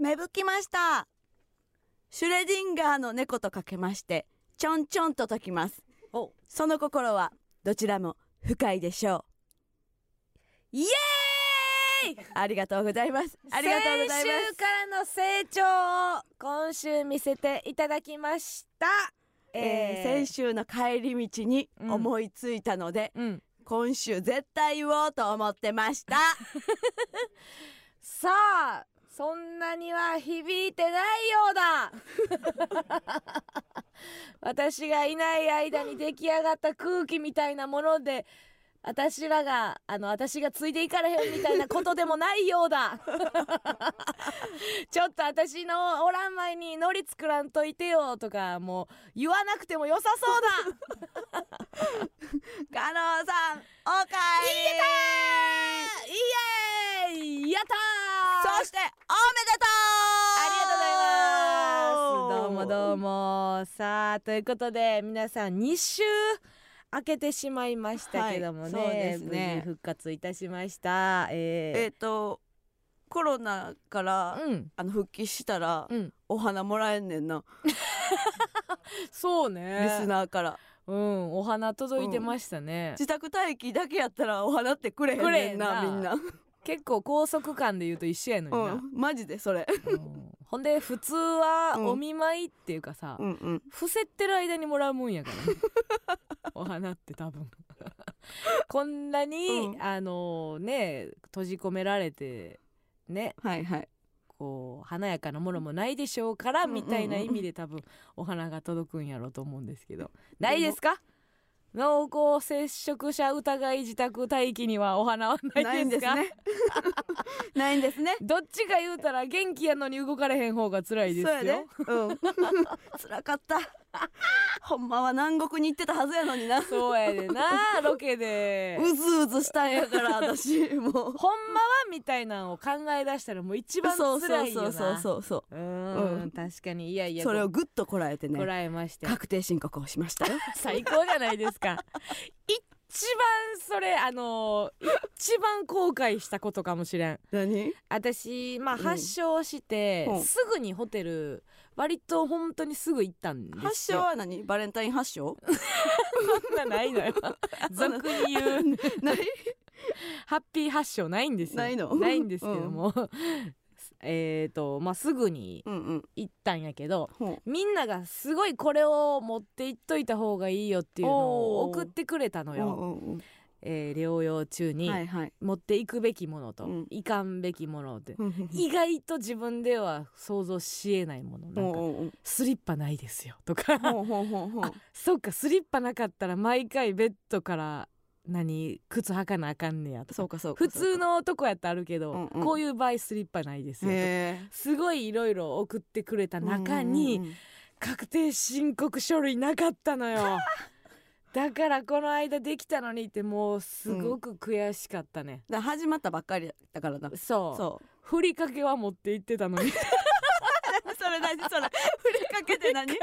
芽吹きました。シュレディンガーの猫とかけましてちょんちょんと解きます。お。その心はどちらも深いでしょイエーイ！うありがとうございます。ありがとうございま先週からの成長を今週見せていただきました。す、えー。先週の帰り道にうん。思いついたので、うん。今週絶対言おうと思ってました。さあそんなには響いてないようだ。私がいない間に出来上がった空気みたいなもので私らがあの私がついていかれへんみたいなことでもないようだ。ちょっと私のおらん前にノリ作らんといてよとかもう言わなくても良さそうだ。加納さんおかえりイエーイ。やったー。そしておめでとう。ありがとうございます。どうもどうも。さあということで皆さん2週明けてしまいましたけどもね,、はいそうですね。無事復活いたしました。ええっ、とコロナから、ー、うん。あの復帰したら、うん。お花もらえんねんな、そうね。リスナーから。うんお花届いてましたね、自宅待機だけやったらお花ってくれへんねんな。みんな結構高速感で言うと一緒やのにな、うん。マジでそれ。うん。ほんで普通はうん。お見舞いっていうかさ、うんうん。伏せってる間にもらうもんやからね。お花って多分。こんなに、うん。あのね閉じ込められてね。はいはい。こう華やかなものもないでしょうから、うんうんうんみたいな意味で多分お花が届くんやろうと思うんですけど。ないですか？濃厚接触者疑い自宅待機にはお花はないですか？ないんですね。ないんですね。どっちか言うたら元気やのに動かれへん方が辛いですよ。そうやで。うん。辛かった。ほんまは南国に行ってたはずやのにな。そうやでなロケで。うずうずしたんやから私もう。ほんまはみたいなのを考え出したらもう一番そう辛いよな。そうそうそうそううーんうん。確かに。いやいやそれをぐっとこらえてこねらえまして。確定申告をしましたよ。最高じゃないですか一番それあの一番後悔したことかもしれん。何？私まあうん。発症して、うん。すぐにホテル割と本当にすぐ行ったんですよ。発症は何？バレンタイン発症？そんなないのよ。俗に言う。ないハッピー発症ないんですよ。ないの？ないんですけども、えっとまあすぐにうんうん。行ったんやけどほみんながすごいこれを持っていっといた方がいいよっていうのをおー。送ってくれたのうよ、うんうん。えー療養中うんにはいはい。持っていくべきものと、うん。いかんべきものってうんうん。意外と自分では想像しえないもの。なんかうんうんスリッパないですよとか。ほうほうほうほう。あそっかスリッパなかったら毎回ベッドから何靴履かなあかんねやとか。そうかそうか普通の男やったらあるけど、うんうん。こういう場合スリッパないですよすごいいろいろ送ってくれたえ中に、うんうんうん。確定申告書類なかったのよ。だからこの間できたのにってもうすごく悔しかったね、始まったばっかりだからな。そう。そう。ふりかけは持って行ってたのに。そ れ何？それふりかけって何？えふ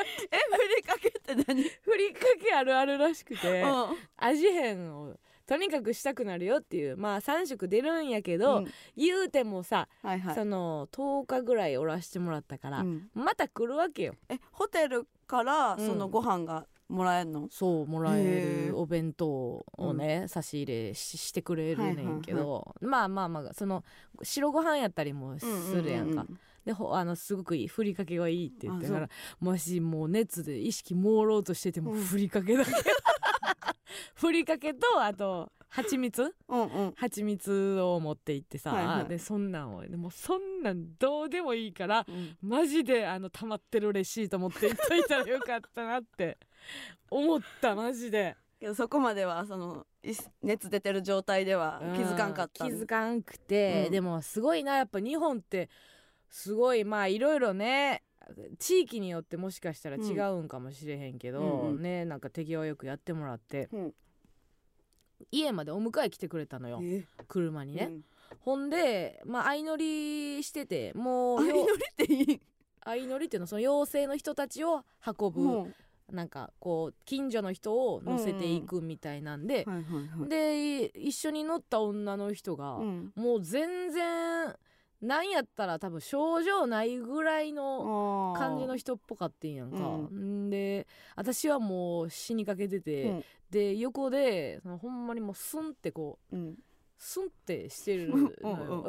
りかけって何？ふりかけあるあるらしくてうん。味変をとにかくしたくなるよっていう。まあ3食出るんやけど、うん。言うてもさ、はいはい。その10日ぐらいおらしてもらったから、うん。また来るわけよ。えホテルからうん。そのご飯がもらえるの？そうもらえるお弁当をね、差し入れししてくれるねんけど、はいまあまあまあその白ご飯やったりもするやんか、ううでほあのすごくいいふりかけがいいって言ってあからもしもう熱で意識朦朧としててもうん。ふりかけだけ。ふりかけとあと蜂蜜？うんうん。蜂蜜を持って行ってさ、はいはい。でそんなんをでもそんなんどうでもいいからうん。マジであの溜まってるレシート持って行っといたらよかったなって。思ったマジで。けどそこまではそのい熱出てる状態では気づかんかった。うん気づかんくて、うん。でもすごいなやっぱ日本ってすごいまあいろいろね地域によってもしかしたら違うんかもしれへんけど、うんうん。ねなんか手際よくやってもらってうん。家までお迎え来てくれたのよ。え？車にね、うん。ほんでまあ相乗りしててもうよ相乗りっていい。相乗りっていうのはその妖精の人たちを運ぶ、うん。なんかこう近所の人を乗せていくみたいなんで、で一緒に乗った女の人が、うん。もう全然なんやったら多分症状ないぐらいの感じの人人っぽかってんやんか、うん。で私はもう死にかけてて、うん。で横でそのほんまにもうスンってこううん。スンってしてるうん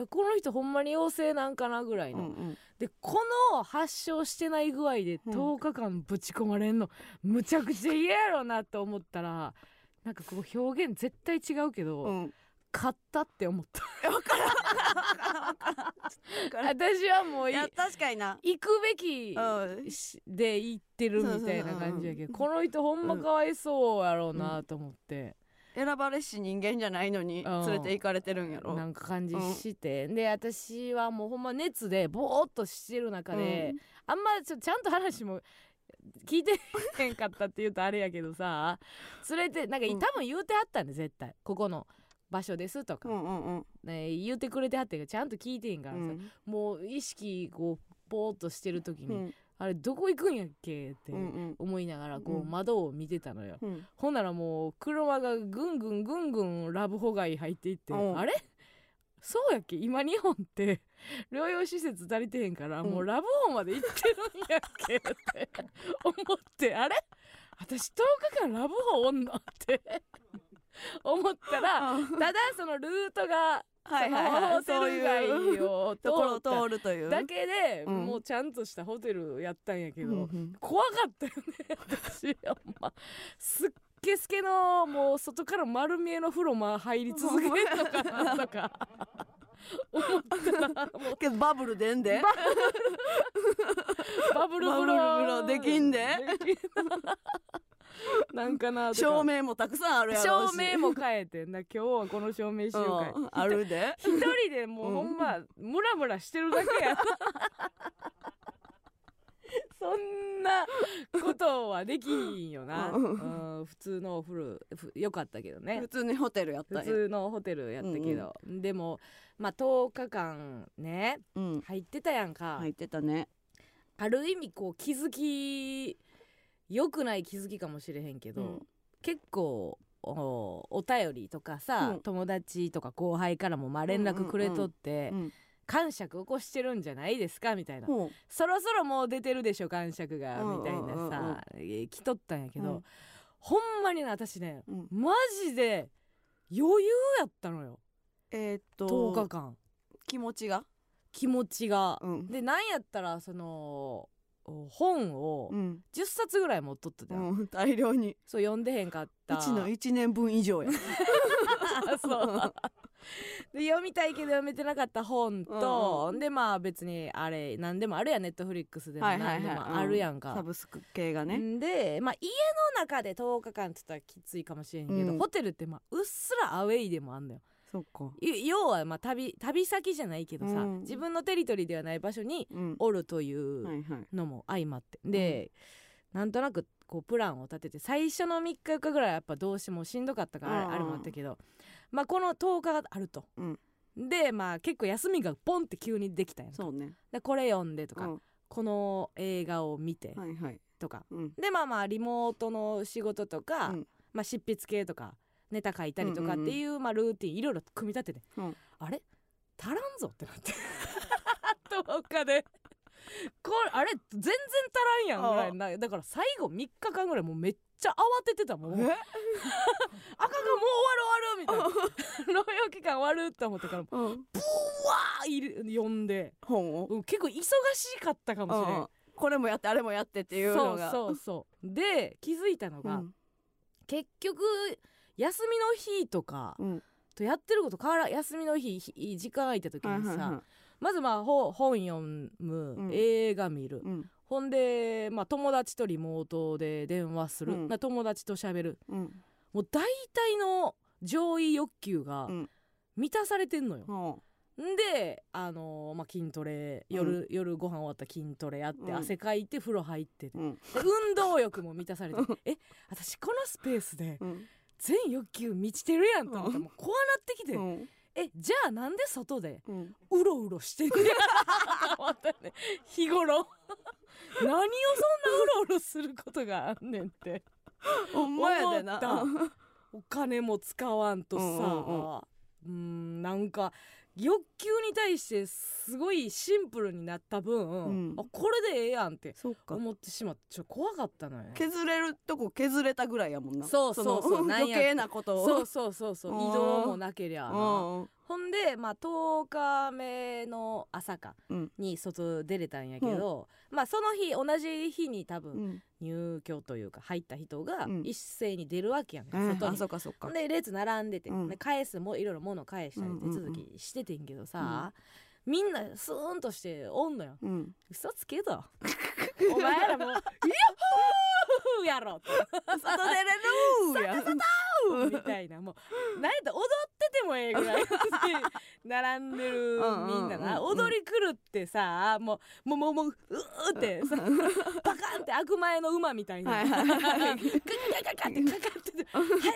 この人ほんまに陽性なんかなぐらいの、うんでこの発症してない具合でうん。10日間ぶち込まれんの。むちゃくちゃ嫌やろなと思ったらなんかこう表現絶対違うけど、うん勝ったって思った。わからん。私はもういいや確かにな。行くべきで行ってるみたいな感じやけどこの人ほんまかわいそうやろうなと思って、選ばれし人間じゃないのにうん。連れて行かれてるんやろ。なんか感じして、で私はもうほんま熱でボーっとしてる中で、あんまちょちゃんと話も聞いてへんかったって言うとあれやけどさ連れてなんか、うん。多分言うてはったんで絶対。ここの場所ですとか、うんうんうん。ね、言うてくれてはったけどちゃんと聞いてへんからさ、うん。もう意識こうボーっとしてる時に、うん。あれどこ行くんやっけ？ってうんうん。思いながらこううん窓を見てたのよ、うん。ほんならもう車がぐんぐんぐんぐんラブホ街入っていって、うん。あれ？そうやっけ？今日本って療養施設足りてへんから、うん。もうラブホまで行ってるんやっけ？って思ってあれ？私10日間ラブホおんの？って思ったらうん。ただそのルートがはいはいはい。ホテル街をところを通るという。だけで、うん。もうちゃんとしたホテルやったんやけど、うんうん怖かったよね私ほんま。すっけすけのもう外から丸見えの風呂ま入り続けるのかなとか思ったけどバブルでんで？バブル。風呂バブル風呂できんで？できん なんかな照明もたくさんあるやろ照明も変えてんだ今日はこの照明しようかいうんあるで。一人でもうほんまムラムラしてるだけや。そんなことはできんよな、ううん、普通のお風呂ふよかったけどね。普通にホテルやった普通のホテルやったけど、でもまあ10日間ねうん。入ってたやんか、入ってたね。ある意味こう気づき良くない気づきかもしれへんけど、うん。結構おお便りとかさ、うん。友達とか後輩からもまあ連絡くれとって、うん感触起こしてるんじゃないですか？みたいな、そろそろもう出てるでしょ感触が、うんみたいなさ、えー来とったんやけど、うん。ほんまにね私ねうん。マジで余裕やったのよ。えーっと10日間。気持ちが？気持ちが。うん。でなんやったらそのお本をうん。10冊ぐらい持っとったじゃん、うん大量に。そう読んでへんかった。うちの1年分以上や。そう。で読みたいけど読めてなかった本と、うんでまあ別にあれ何でもあるやん。ネットフリックスでもはいはいはい。何でもあるやんか、サブスク系がね。んでまあ家の中で10日間って言ったらきついかもしれんけど、うん。ホテルってまあうっすらアウェイでもあんのよそっか。い要はまあ旅旅先じゃないけどさ、うん。自分のテリトリーではない場所にうん。おるというはいはいのも相まって。で、なんとなくこうプランを立てて最初の3日4日ぐらいはやっぱどうしてもしんどかったからあれ,、もあったけどまあこの10日があると、うん。でまあ結構休みがポンって急にできたやんか。そうね。でこれ読んでとか、うん。この映画を見てはいはい。とか、うん。でまあまあリモートの仕事とか、うん。まあ、執筆系とかネタ書いたりとかっていう,、まあ、ルーティンいろいろ組み立てて、うん。あれ？足らんぞってなって。10日で。これあれ全然足らんやんぐらいな。だから最後3日間ぐらいもうめっちゃ慌ててたもん。あかんえかんもう終わる終わるみたいな。療養期間終わるって思ったからうん。うわーいる読んで、う。ん結構忙しかったかもしれん。うんこれもやってあれもやってっていうのが。そうそうそう。で気づいたのが、うん。結局休みの日とかうん。とやってること変わらん休みの日ひ時間空いた時にさ、まずまあほ本読む、うん。映画見る、うん。ほんで、まあ、友達とリモートで電話する、うん。な友達と喋る。うん。もう大体の上位欲求がうん。満たされてんのよ。ほん。で、あのーまあ、筋トレ夜,、夜ご飯終わったら筋トレやって、うん。汗かいて風呂入って運動欲も満たされて え私このスペースでうん全欲求満ちてるやんと思ってうん。もうこうなってきて、うん。えじゃあなんで外でうろうろしてんねやと思ったね。日頃。何をそんなうろうろすることがあんねんって。ほんま お金も使わんとさ。うんうん。うんなんか欲求に対してすごいシンプルになった分、うん。あこれでええやんってそうか。思ってしまってちょっと怖かったのよ。ね削れるとこ削れたぐらいやもんな。そうそうそう。のなんや余計なことを。そうそうそうそう。移動もなけりゃな。うんほんでまあ10日目の朝かうん。に外出れたんやけど、まあその日同じ日に多分うん。入居というか入った人がうん。一斉に出るわけやん、えーあ外に。そうかそうか。で列並んでて、うん。で返すもいろいろ物返したり手続きしててんけどさ、みんなスーンとしておんのよ。うん。嘘つけと。お前らもう「ヤッホー!」やろって外出れるやみたいな。もう何やったら踊っててもええぐらい並んでる みんななうんうん。うんうん。踊り狂ってさもうもうもうもううーってさバカンって悪前の馬みたいな。ガカガカガってかかってて早く早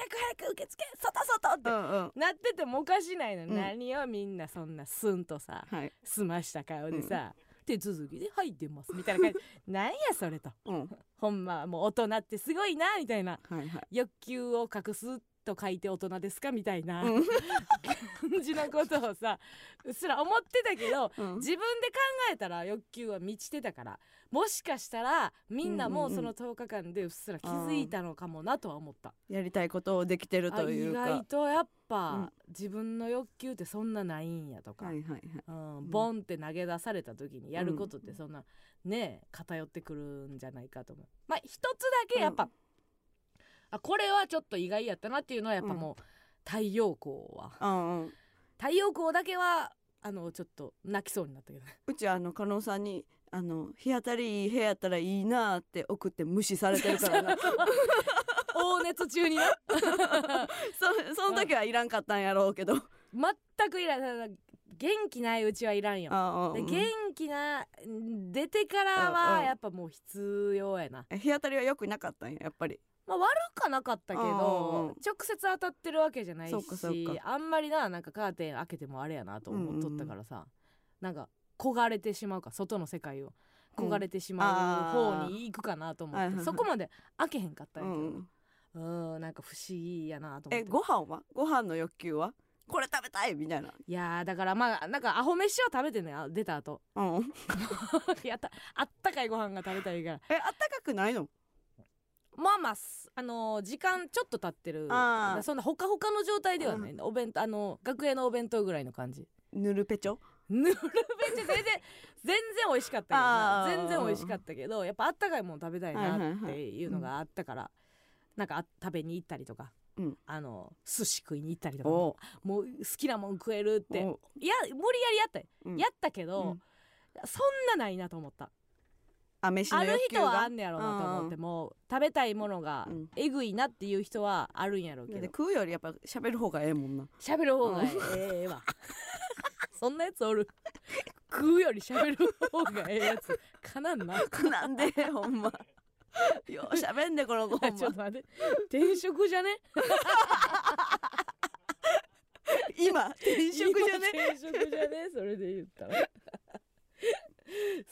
く受付外外ってなっててもおかしないの何よみんなそんなスンとさはい済ました顔でさ、手続きで「はい出ます」みたいな感じ。なんやそれと。うん。ほんまもう大人ってすごいなみたいな。はいはい。欲求を隠すと書いて大人ですか？みたいなうん。感じのことをさうっすら思ってたけどうん。自分で考えたら欲求は満ちてたからもしかしたらみんなもその10日間でうっすら気づいたのかもなとは思った。やりたいことをできてるというか。外とやっぱ、うん。自分の欲求ってそんなないんやとか、はいはいはい。うん、ボンって投げ出された時にやることってそんなね偏ってくるんじゃないかと思う。まあ一つだけやっぱ、うんあこれはちょっと意外やったなっていうのはやっぱもう、太陽光は。うんうん。太陽光だけはあのちょっと泣きそうになったけどね。うちあの加納さんにあの日当たりいい部屋やったらいいなって送って無視されてるからな。大 熱中にな。そその時はいらんかったんやろうけど全くいらない元気ないうちはいらんよ。あで元気な出てからうんうん。はやっぱもう必要やな、日当たりは良くなかったんややっぱり。まあ、悪かなかったけうんうんうん。ど直接当たってるわけじゃないしかあんまりななんかカーテン開けてもあれやなと思っとったからさ、なんか焦がれてしまうか外の世界を。焦がれてしまう方に行くかなと思って、うんそこまで開けへんかったんうやけど。ん。うんなんか不思議やなと思って。えご飯は？ご飯の欲求は？これ食べたいみたいな。いやーだからまあなんかアホ飯を食べてねあ出た後。うん。やった。あったかいご飯が食べたいから。えあったかくないの？まあまあすあのー時間ちょっと経ってる。あー。そんなほかほかの状態ではない、お弁当あの学園のお弁当ぐらいの感じ。ぬるぺちょ？ぬるべちゃ全然全然美味しかったけど。なあー。全然美味しかったけどやっぱあったかいもの食べたいないっていうのがあったから、なんかあ食べに行ったりとか、うん。あの寿司食いに行ったりとかお。もう好きなもん食えるって。お。いや無理やりやったよ、うん。やったけど、うん。そんなないなと思った。ある人はあんねやろうなと思ってもう食べたいものがうん。えぐいなっていう人はあるんやろうけど。で食うよりやっぱ喋る方がええもんな。喋る方がええわ。そんなやつおる。食うより喋る方がええやつ。かなんな。なんでほんま よう喋んでこの子 ちょっまと待って。転職じゃね？今転職じゃね？今転職じゃね？それで言ったら。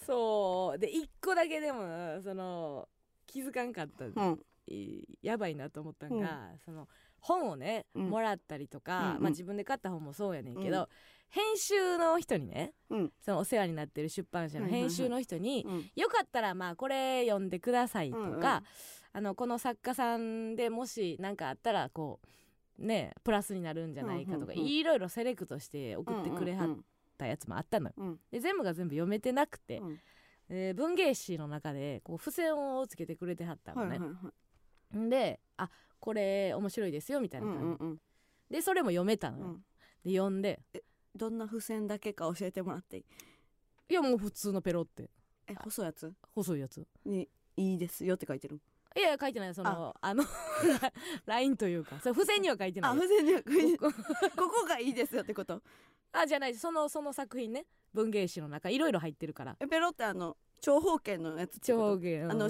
そう。で一個だけでもその気づかんかった、うん。いやばいなと思ったんが、その本をね、うん。もらったりとか、うんうん。まあ、自分で買った本もそうやねんけど、うん編集の人にねうん。そのお世話になってる出版社の編集の人に、うん。よかったらまあこれ読んでくださいとか、うんうん。あのこの作家さんでもし何かあったらこうねプラスになるんじゃないかとか、いろいろセレクトして送ってくれはったやつもあったのよ。うん。で全部が全部読めてなくて、うん。えー文芸誌の中でこう付箋をつけてくれてはったのね。はいはいはい。んであこれ面白いですよみたいなう感じ、んうんうん。でそれも読めたのよ。うん。で読んでどんな付箋だけか教えてもらっていい？いやもう普通のペロって。え細いやつ？細いやつ。にいいですよって書いてる？いや書いてない。そのあ。の LINE というかそれ付箋には書いてない。あ付箋には書いてこ。ここがいいですよってこと？あじゃない。そのその作品ね。文芸誌の中いろいろ入ってるから。えペロってあの長方形のやつ長芸あの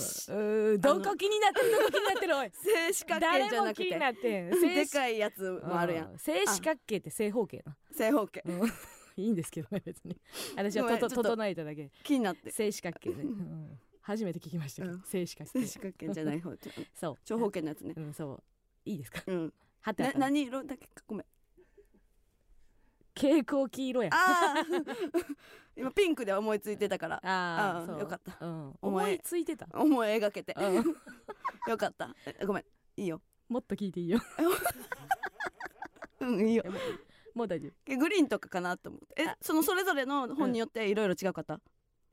どこ気になってるどこ気になってるおい正四角形誰じゃなくて。なってんで正かいやつもあるやん。うん正四角形って正方形な。正方形。うん。いいんですけどね別に。私はとと整えただけ。気になって。正四角形ね、うん。初めて聞きましたけど、うん。正四角形正四角形じゃない方 そう。長方形のやつね。うんそう。いいですか？うん。な何色だけ？ごめん蛍光黄色やああ 今ピンクで思いついてたから。あーあーそう。よかった。うん、思いついてた、思い描けて。うん、よかった。えごめん。いいよ。もっと聞いていいよ。うんいいよ。もう大丈夫。えグリーンとかかなと思って。えあそのそれぞれの本によっていろいろ違かった、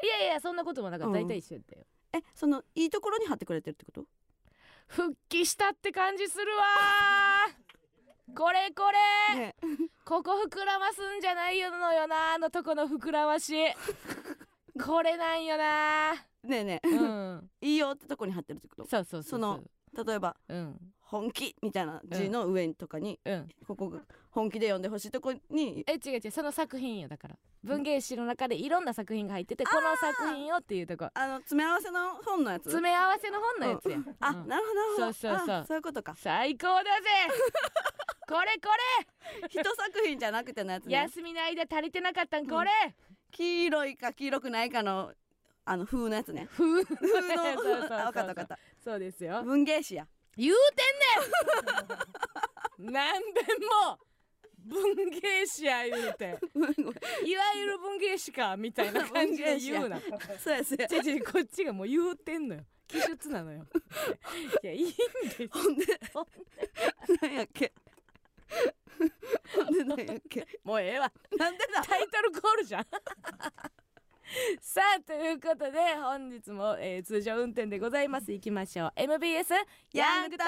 いやいやそんなこともなかった。うん。大体一緒やったよ、えそのいいところに貼ってくれてるってこと？復帰したって感じするわーこれこれ、ね。ここ膨らますんじゃないよのよなあのとこの膨らまし。これなんよな。ねえねえ。うん。いいよってとこに貼ってるってこと？そうそうそう。その例えば。うん本気みたいな字の上とかに、うん。ここが本気で読んでほしいとこに。え違う違う。その作品よだから。文芸誌の中でいろんな作品が入っててこの作品よっていうとこ。あの詰め合わせの本のやつ？詰め合わせの本のやつ。や、あ、うん。なるほどなるほど。そうそうそう。あそういうことか。最高だぜ。これこ一作品じゃなくてのやつれね。休みの間足りてなかったんこれ、黄色いか黄色くないかのあの風のやつね。風の そうそうそうそう。あ分かった分かった。そうですよ。文芸誌や言うてんねん。何べんも文芸誌や言うて。いわゆる文芸誌かみたいな感じで言うな。そうやそうや。ちょちょこっちがもう言うてんのよ。記述なのよ。いやいいんですほんで何やっけ？ほんで何やっけ？もうええわ。なんでだ？タイトルコールじゃん さあということで本日も、えー通常運転でございます。行きましょう。MBS ヤングタウン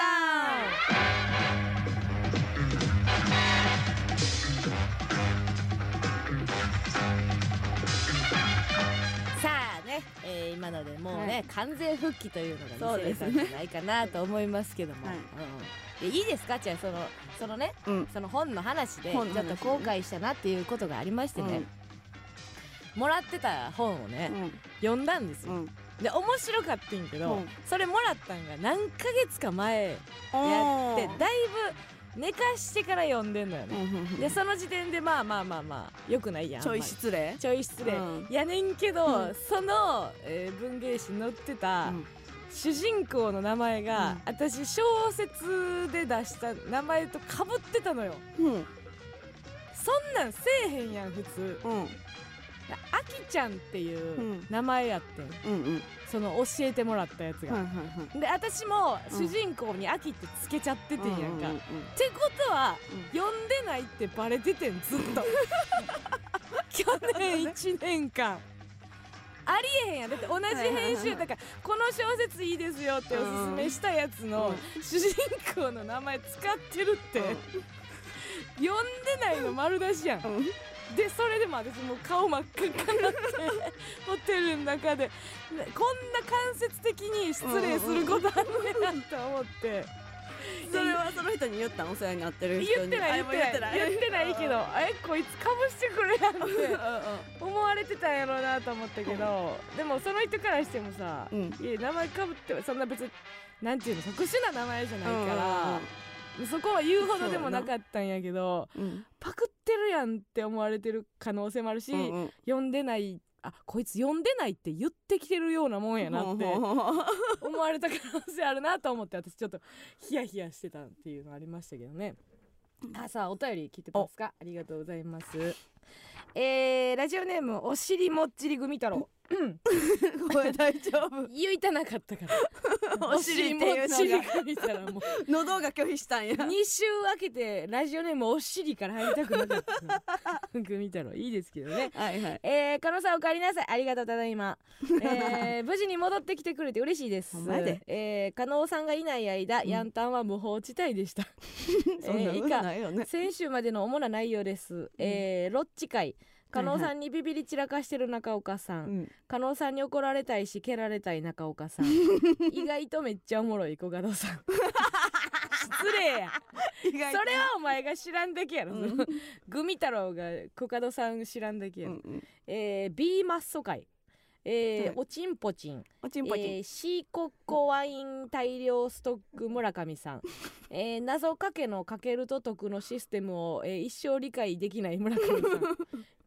さあね、えー今のでもうね、はい。完全復帰というのが見せれたんじゃないかなと思いますけども、はい。うん、いいですか？じゃあそのそのねうん。その本の話でちょっと後悔したなっていうことがありましてね、もらってた本をね、読んだんですよ、うん。で面白かったんけど、うん。それもらったんが何ヶ月か前やってだいぶ寝かしてから読んでんのよね、でその時点でまあまあまあまあよくないやんちょい失礼。ちょい失礼、うん。やねんけど、うん。その、えー文芸誌に載ってた、うん。主人公の名前が、うん。私小説で出した名前とかぶってたのよ。うん。そんなんせえへんやん普通。うんあきちゃんっていううん。名前やってん。うんうん。その教えてもらったやつが、はいはいはい。で私もうん主人公に「あき」ってつけちゃっててんやんか、うんうんうんってことは読ん。でないってバレててんずっと。去年1年間。ありえへんやん。だって同じ編集だからこの小説いいですよっておすすめしたやつの主人公の名前使ってるって。読ん。でないの丸出しやんうん。うんでそれでも私もう顔真っ赤になってホテルの中でねこんな間接的に失礼することあんねんなと思って。それはその人に言ったん？お世話になってる人に。言ってない言ってない。言ってない。けどえこいつかぶしてくれやんうんって思われてたんやろうなと思ったけどでもその人からしてもさいや名前かぶってそんな別になんていうの特殊な名前じゃないからそこは言うほどでも な。かったんやけどうん。パクってるやんって思われてる可能性もあるし、うんうん。読んでないあこいつ読んでないって言ってきてるようなもんやなって思われた可能性あるなと思って私ちょっとヒヤヒヤしてたっていうのありましたけどね。あさあお便り聞いてますか？ありがとうございます。えー、ラジオネームお尻もっちり組太郎うん。声大丈夫。言いたなかったから。お尻っていうのが。お尻もっちり組太郎もう。喉が拒否したんや。2週分けてラジオネームお尻から入りたくなかった。の組太郎いいですけどね。はいはい。えー、加納さんお帰りなさい。ありがとうただいま、えー、無事に戻ってきてくれて嬉しいです。ほんまやで。えー、加納さんがいない間、うん。ヤンタンは無法地帯でした。そんなことえー以下。先週までの主な内容です、えー、ロッチ会加納さんにビビり散らかしてる中岡さん、うん。加納さんに怒られたいし蹴られたい中岡さん。意外とめっちゃおもろい小門さん。失礼や。それはお前が知らんだけやろ、うん。グミ太郎が小門さん知らんだけやろ、うんうん。えー、ビーマッソ会えーはいおちんぽちん。おちんぽちん。えーシーコッコワイン大量ストック村上さん、えー謎かけのかけると得のシステムを、えー一生理解できない村上さん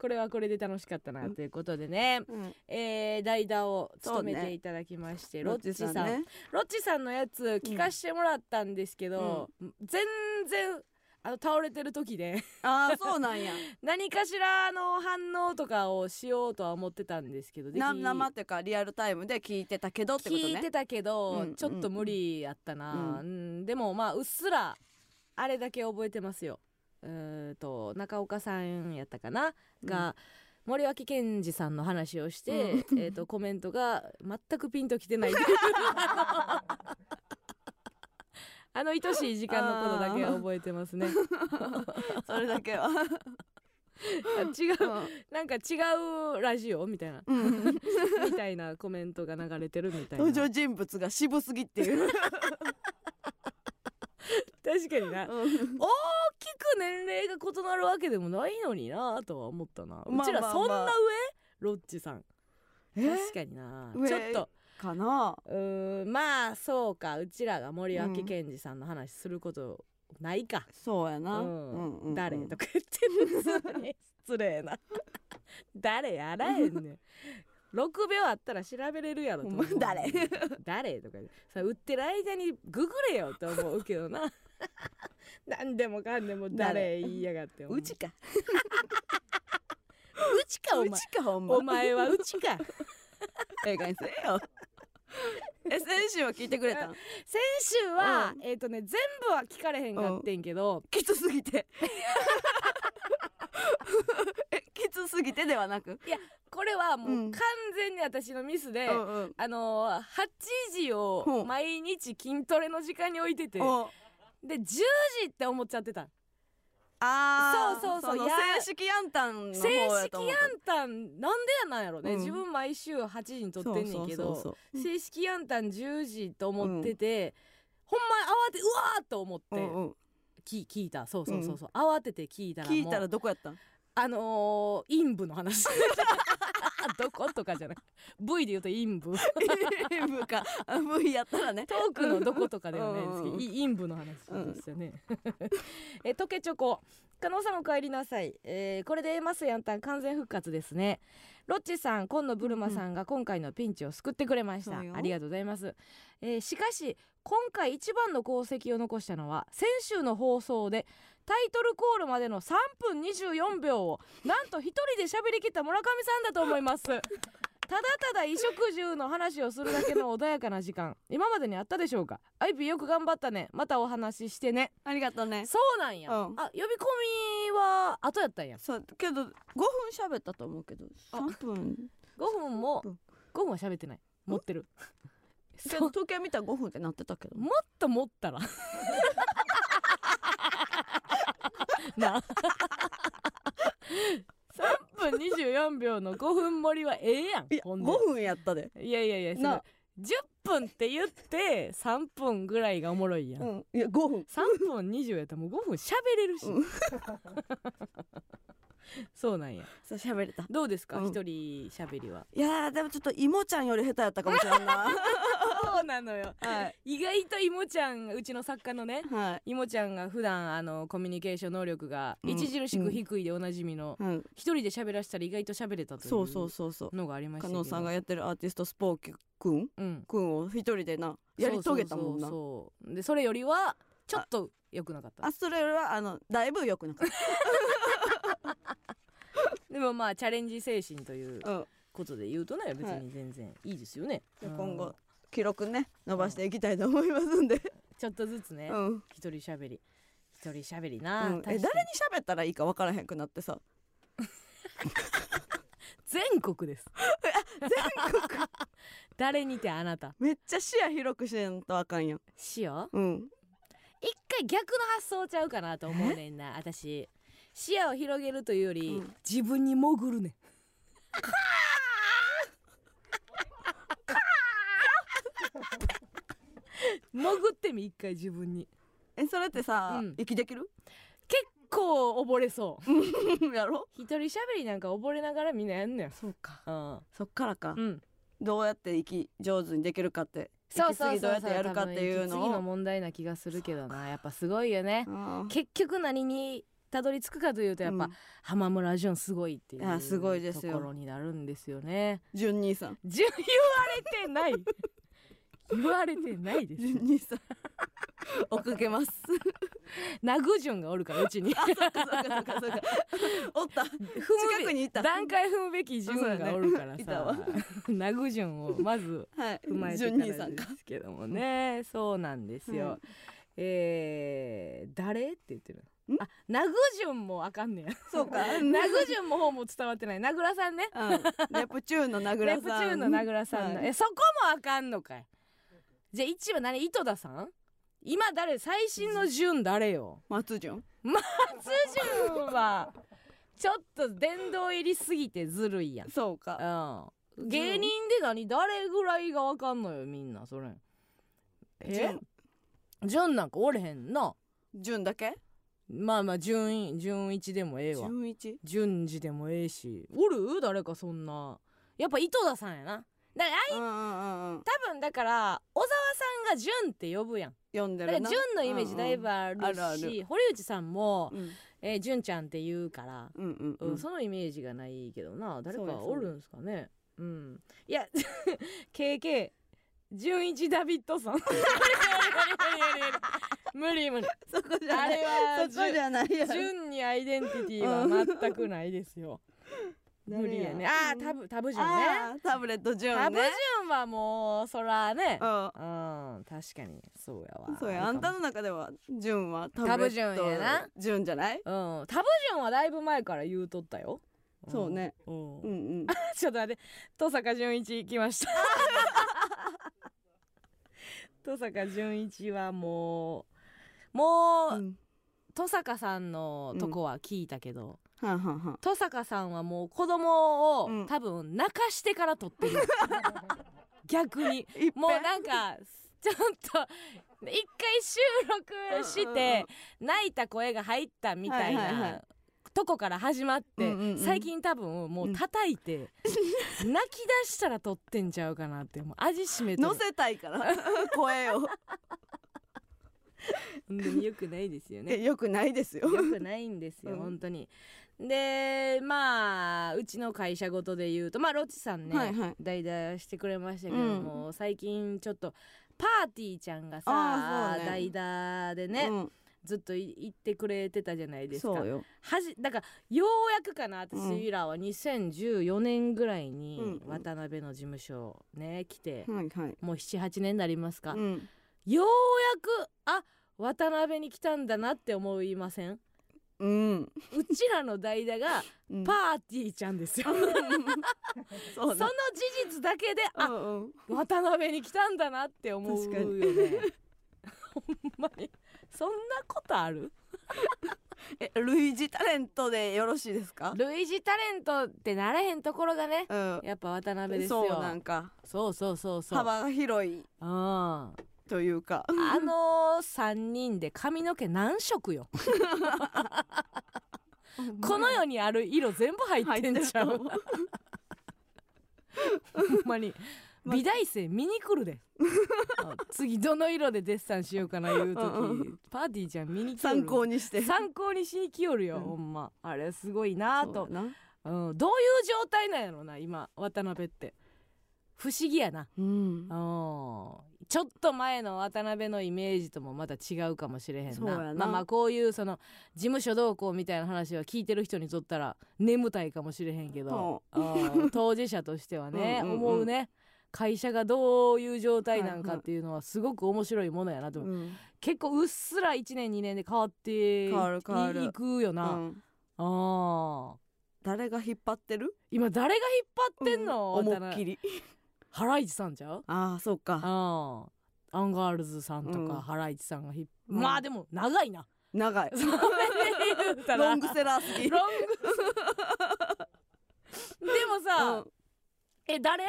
これはこれで楽しかったなということでね、うん。えー代打を務めていただきまして、ロッチさん。ね。ロッチさんのやつ聞かしてもらったんですけど、全然あの倒れてる時で。ああそうなんや。何かしらの反応とかをしようとは思ってたんですけど生っていうかリアルタイムで聞いてたけどってことね。聞いてたけど、うんちょっと無理やったな、ううん。でもまあうっすらあれだけ覚えてますようーんと中岡さんやったかな、が森脇健児さんの話をして、うん。えー、とコメントが全くピンときてない。あの愛しい時間のことだけは覚えてますね。それだけは。違うなんか違うラジオみたいなうん。みたいなコメントが流れてるみたいな。登場人物が渋すぎっていう 確かにな。うん。大きく年齢が異なるわけでもないのになとは思ったな、まあうちらまあそんな上、まあロッチさん。え？確かにな。上ちょっと。かな？うーんまあそうか。うちらが森脇健児さんの話することないか、そうやな、うん。うんうん誰？とか言ってる失礼な。誰やらへんねん6秒あったら調べれるやろと思う。誰？誰とかさ売ってる間にググれよと思うけどな。何でもかんでも誰？言いやがってう。ちか。うちかお前。うちかお前。はうちか。ええかにせえよ え先週は聞いてくれたん？先週は、うん。えっ、とね全部は聞かれへんかってんけど、きつすぎて。えきつすぎてではなく？これはもううん。完全に私のミスで、うんうん。あのー、8時うをん毎日筋トレの時間に置いてて、お。で10時って思っちゃってたあーそうそうそう正式ヤンタンの方正や式ヤンタンなんでやなんやろね、うん。自分毎週8時に撮ってんねんけど正式ヤンタン10時と思ってて、ほんまに慌てうわーっと思って、そううんうん。き聞いた。そうそうそうそう、慌てて聞いたら聞いたらどこやったん？あのー、陰部の話 どことかじゃない V で言うと陰部。部か。あ V やったらね。トークのどことかではないですけど、陰部の話ですよね、えトケチョコ。加納さんお帰りなさい、えーこれでマスヤンタン完全復活ですね。ロッチさん今野ブルマさんが今回のピンチを救ってくれました、そうよ。ありがとうございます、えーしかし今回一番の功績を残したのは先週の放送でタイトルコールまでの3分24秒をなんと一人で喋り切った村上さんだと思います。ただただ衣食住の話をするだけの穏やかな時間。今までにあったでしょうか？アイピーよく頑張ったね。またお話ししてね。ありがとうね。そうなんや、うん。あ呼び込みは後やったんや。そう。けど5分喋ったと思うけどあ。3分。5分もうん5分は喋ってない。持ってる。けど時計見たら5分ってなってたけど。もっと持ったらな。あ3分24秒の5分盛りはええやんいやほんで。5分やったで。いやいやいやそれな。10分って言って3分ぐらいがおもろいやん、うんいや5分。3分20やったらもう5分喋れるし、うん そうなんや。そう喋れた。どうですか？うん。一、人喋りは。いやーでもちょっと妹ちゃんより下手やったかもしれんな。そうなのよ。はい。意外といもちゃんうちの作家のねはい。いもちゃんが普段あのコミュニケーション能力がうん。著しく低いでおなじみのうん。一人で喋らしたら意外と喋れたといそうそうそうそう。うのがありましたけど。加納さんがやってるアーティストスポーキくん？うん。くんを一人でなやり遂げたもんな。そうそうそうそうでそれよりはちょっと良くなかった。あそれよりはあのだいぶ良くなかっ でもまあチャレンジ精神というた、うん、ことで言うとね別に全然いいですよね、今後記録ね伸ばしていきたいと思いますんで、ちょっとずつねうん。一人喋り。一人喋りな、うん、確かにえ誰に喋ったらいいか分からへんくなってさ。全国です。全国？誰にてあなた。めっちゃ視野広くしてんとあかんやん。しよう？うん。一回逆の発想ちゃうかなと思うねんな私視野を広げるというより、うん。自分に潜るね。ん潜ってみ一回自分に。えそれってさ、うん。息できる？結構溺れそう。やろ？一人喋りなんか溺れながらみんなやんねんそうか。うん。そっからか、うん。どうやって息上手にできるかってそうそうどうやってやるかっていうの多分息継ぎのを問題な気がするけどな。やっぱすごいよね。結局何にたどり着くかというとやっぱ、うん。浜村淳すごいっていいうやすごいですよ。ところになるんですよね。純兄さん。じゅ言われてない。言われてないです純兄さん。追っかけます。ナグジュンがおるからうちに。そうかそうかそうかそうか。おった。近くにいた。段階踏むべき順がおるからいたわ。さナグジュンをまずはい。踏まえて順からで兄さんかすけどもね。そうなんですよ、うん。えー、誰？って言ってる。んあナグジュンもあかんねやそうか。ナグジュンも方も伝わってない。名倉さんね。うん。ネプチューンの名倉ネさん。プチューンの名倉さんの、はいえそこもあかんのかい。じゃあ一番何？井戸田さん？今誰？最新の順誰よ？松潤。松潤はちょっと殿堂入りすぎてずるいやん。そうか。うん。芸人で何誰ぐらいがわかんのよみんなそれ。え？潤順なんかおれへんな。潤だけ？まあまあ順位順一でもええわ。潤一？順次でもええし。おる？誰かそんな。やっぱ井戸田さんやな。だからあい多分だから小沢さんが順って呼ぶやん。だから読んでるな。順のイメージだいぶあるし、うんうんあるある。堀内さんもうん「えー、順ちゃん」って言うから、うんうんううんんそのイメージがないけどな。誰かおるんすかね？うん。いや KK 純一ダビッドソン 無理無理。そこじゃあれはそこじゃないやろ。純にアイデンティティは全くないですよ。無理やね。ああタブタブジュンねタブレット潤ね。タブジュンはもうそらね。う。うん確かに。そうやわ。んそうや。あんたの中では潤はタタブブレット潤やな潤じゃない？うん。タブジュンはだいぶ前から言うとったよ。そうね。うん、うんうん。ちょっと待って。登坂淳一来ました。登坂淳一はもうもう、うん。登坂さんのとこは聞いたけど、はんはんはん。登坂さんはもう子供を、うん。多分泣かしてから撮ってる。逆に。もうなんかちょっと一回収録して泣いた声が入ったみたいないとこから始まって、うんうんうん。最近多分もう叩いて、泣き出したら撮ってんちゃうかなってもう味しめてる。乗せたいから。声を本当によくないですよね。えよくないですよ。よくないんですよ、うん。本当に。でまあうちの会社ごとで言うとまあロッチさんね、はいはい。代打してくれましたけども、最近ちょっとパーティーちゃんがあさ、代打でね、うん。ずっとい言ってくれてたじゃないですか。そうよ。はじだからようやくかな私らは2014年ぐらいにうん。うん。渡辺の事務所ね来て、はいはい。もう78年になりますか、うんようやくあ渡辺に来たんだなって思いません？うん。うちらの代打がうん。パーティーちゃんですよ。そその事実だけであうんうん。渡辺に来たんだなって思うよ確かに。ねほんまに。そんなことある？え類似タレントでよろしいですか？類似タレントってなれへんところがねうん。やっぱ渡辺ですそうよなんか。そうそうそうそう。幅が広い。うん。あというか。の3人で髪の毛何色よ。この世にある色全部入ってんちゃう。ほんまに。ま美大生見に来るで。あ次どの色でデッサンしようかないう時。うんうパーティーちゃん見に来よる。参考にして。参考にしに来よるよ、うん。ほんま。あれすごいなと。そうん、どういう状態なんやろな今渡辺って。不思議やな。うん。うんちょっと前の渡辺のイメージともまた違うかもしれへんな。まあまあこういうその事務所同行みたいな話は聞いてる人にとったら眠たいかもしれへんけど、う。ん当事者としてはね うん思うね。会社がどういう状態なんかっていうのはすごく面白いものやなと思う、うん。結構うっすら1年2年で変わっていくよな、うん。あー。誰が引っ張ってる？今誰が引っ張ってんの、思いっきりハライチさんちゃう？ああそうか。ああアンガールズさんとうん。かハライチさんがひっ、うん。まあでも長いな。長い。それで言うたら。ロングセラーすぎ。ロングでもさ、え誰？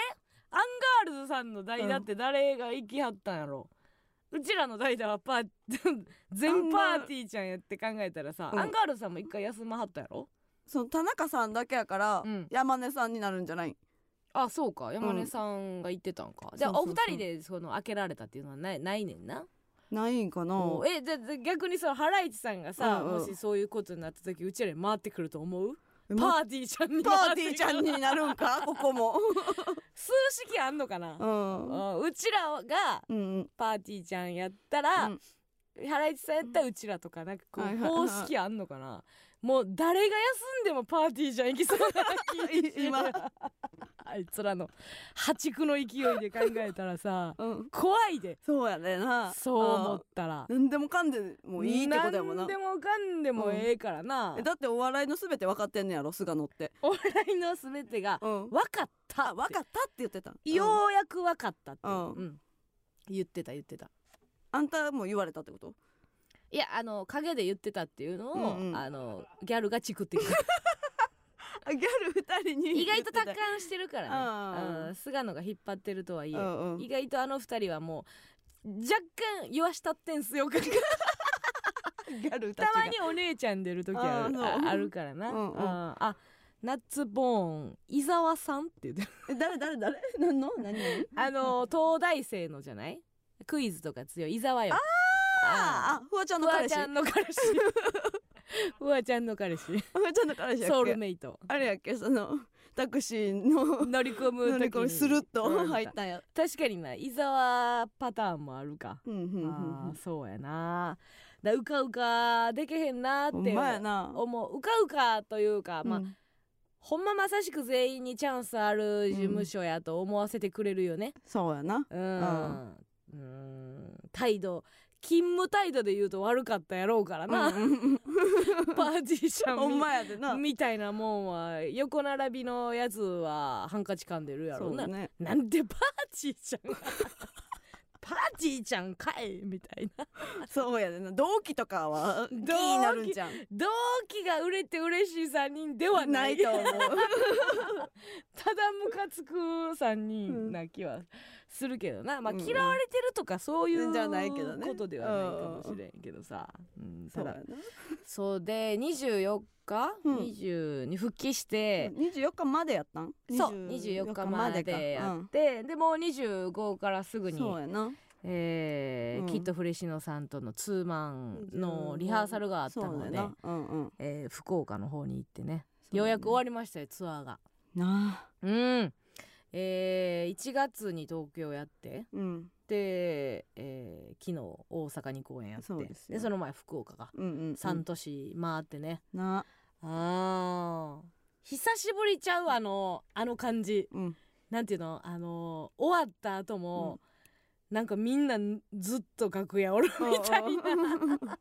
アンガールズさんの代打って誰が行きはったんやろ、うちらの代打はパー 全パーティーちゃんやって考えたらさ、うん。アンガールズさんも一回休まはったやろ？その田中さんだけやから、うん。山根さんになるんじゃない？あそうか。山根さんが言ってたんか、じゃあお二人でその開けられたっていうのはないないねんな？ないんかな。おえじゃ逆にそのハライチさんがさ、うんうん。もしそういうことになった時うちらに回ってくると思う？えパーティーちゃんにパーティーちゃんになるんか？ここも。数式あんのかな？う、ん。うちらがうんパーティーちゃんやったら、うん。ハライチさんやったらうちらとかなんかこうはいはい。方式あんのかな？もう誰が休んでもパーティーじゃん行きそうな 今。あいつらの破竹の勢いで考えたらさ うん。怖いで。そうやねんな。そう思ったら。何でもかんでもいいってことやもんな。何でもかんでもええからな、えだってお笑いのすべて分かってんねやろ菅野って。お笑いの全てがうん。分かったあ分かったって言ってた。ようやく分かったって、うん。うん。言ってた言ってた。あんたも言われたってこと？いやあの陰で言ってたっていうのを、うんうん。あのギャルがチクってくる あギャル二人に意外と達観してるからね、菅野が引っ張ってるとはいえ、たうんうん。意外とあの二人はもう若干言わしたってんすよ ギャルたちが。たまにお姉ちゃん出る時あるあああるからな、うんうん。ああナッツボーン伊沢さんって言って誰誰誰？何の？何？何？あの東大生のじゃない？クイズとか強い伊沢よ。ああフワちゃんの彼氏。フワちゃんの彼氏。フワちゃんの彼氏。フワちゃんの彼氏ソウルメイト。あれやっけ？そのタクシーの乗り込む乗り時に込みスルッとうん。入ったんや。確かにな伊沢パターンもあるか。うんそうやな。だうかうかでけへんなって思う。うかうかというか、まあうん。ほんままさしく全員にチャンスある事務所やと思わせてくれるよね。そうやな。うん。うん。態度勤務態度で言うと悪かったやろうからな、うんうん パーティーシャンほんまやでな。みたいなもんは横並びのやつはハンカチ噛んでるやろううね。なんでパーティーちゃんがパーティーちゃんかいみたいな。そうやでな。同期とかは気同期になるんじゃん。同期が売れて嬉しい3人ではなないいと思う。ただムカつく3人な気はするけどな、まあうんうん。嫌われてるとかそういうじゃないけどね。ことではないかもしれんけどさ、うん、ただそうで24日、うん。20に復帰して、24日までやったん？そう。24日までやって。でもう25からすぐにそうやな。えーうん。キッドフレシノさんとのツーマンのリハーサルがあったので、そうやな。うんうん。えー福岡の方に行ってね。ようやく終わりましたよツアーが。なあ。うんえー1月に東京やって。うん。で、えー昨日大阪に公演やって。そうでその前福岡がうんうん3都市回ってね、な。あー。久しぶりちゃうあのあの感じ。うん。なんていうの？あの終わった後も、なんかみんなずっと楽屋おるみたいな。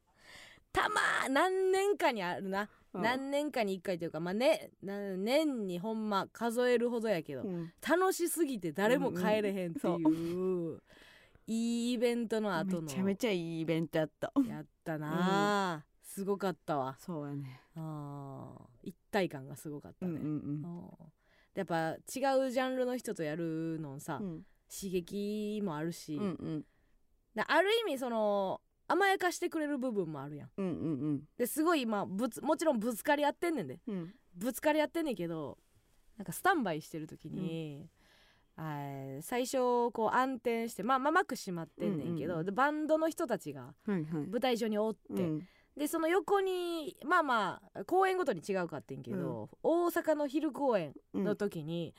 たま何年かにあるな、うん。何年かに1回というかまあねな年にほんま数えるほどやけど、うん。楽しすぎて誰も帰れへんっていう,、いいイベントの後のめちゃめちゃいいイベントやった。やったなあ、すごかったわ。そうやね。あー。一体感がすごかったね、うんうんうん。やっぱ違うジャンルの人とやるのさ、うん。刺激もあるし、うんうん。である意味その甘やかしてくれる部分もあるやん。うんうんですごいまあぶつもちろんぶつかり合ってんねんで。うん。ぶつかり合ってんねんけどなんかスタンバイしてる時に、あー最初こう暗転してまあまあ幕閉まってんねんけど、うんうんうん。でバンドの人たちがはいはい。舞台上におって、うん。でその横にまあまあ公演ごとに違うかってんけど、大阪の昼公演うんの時に、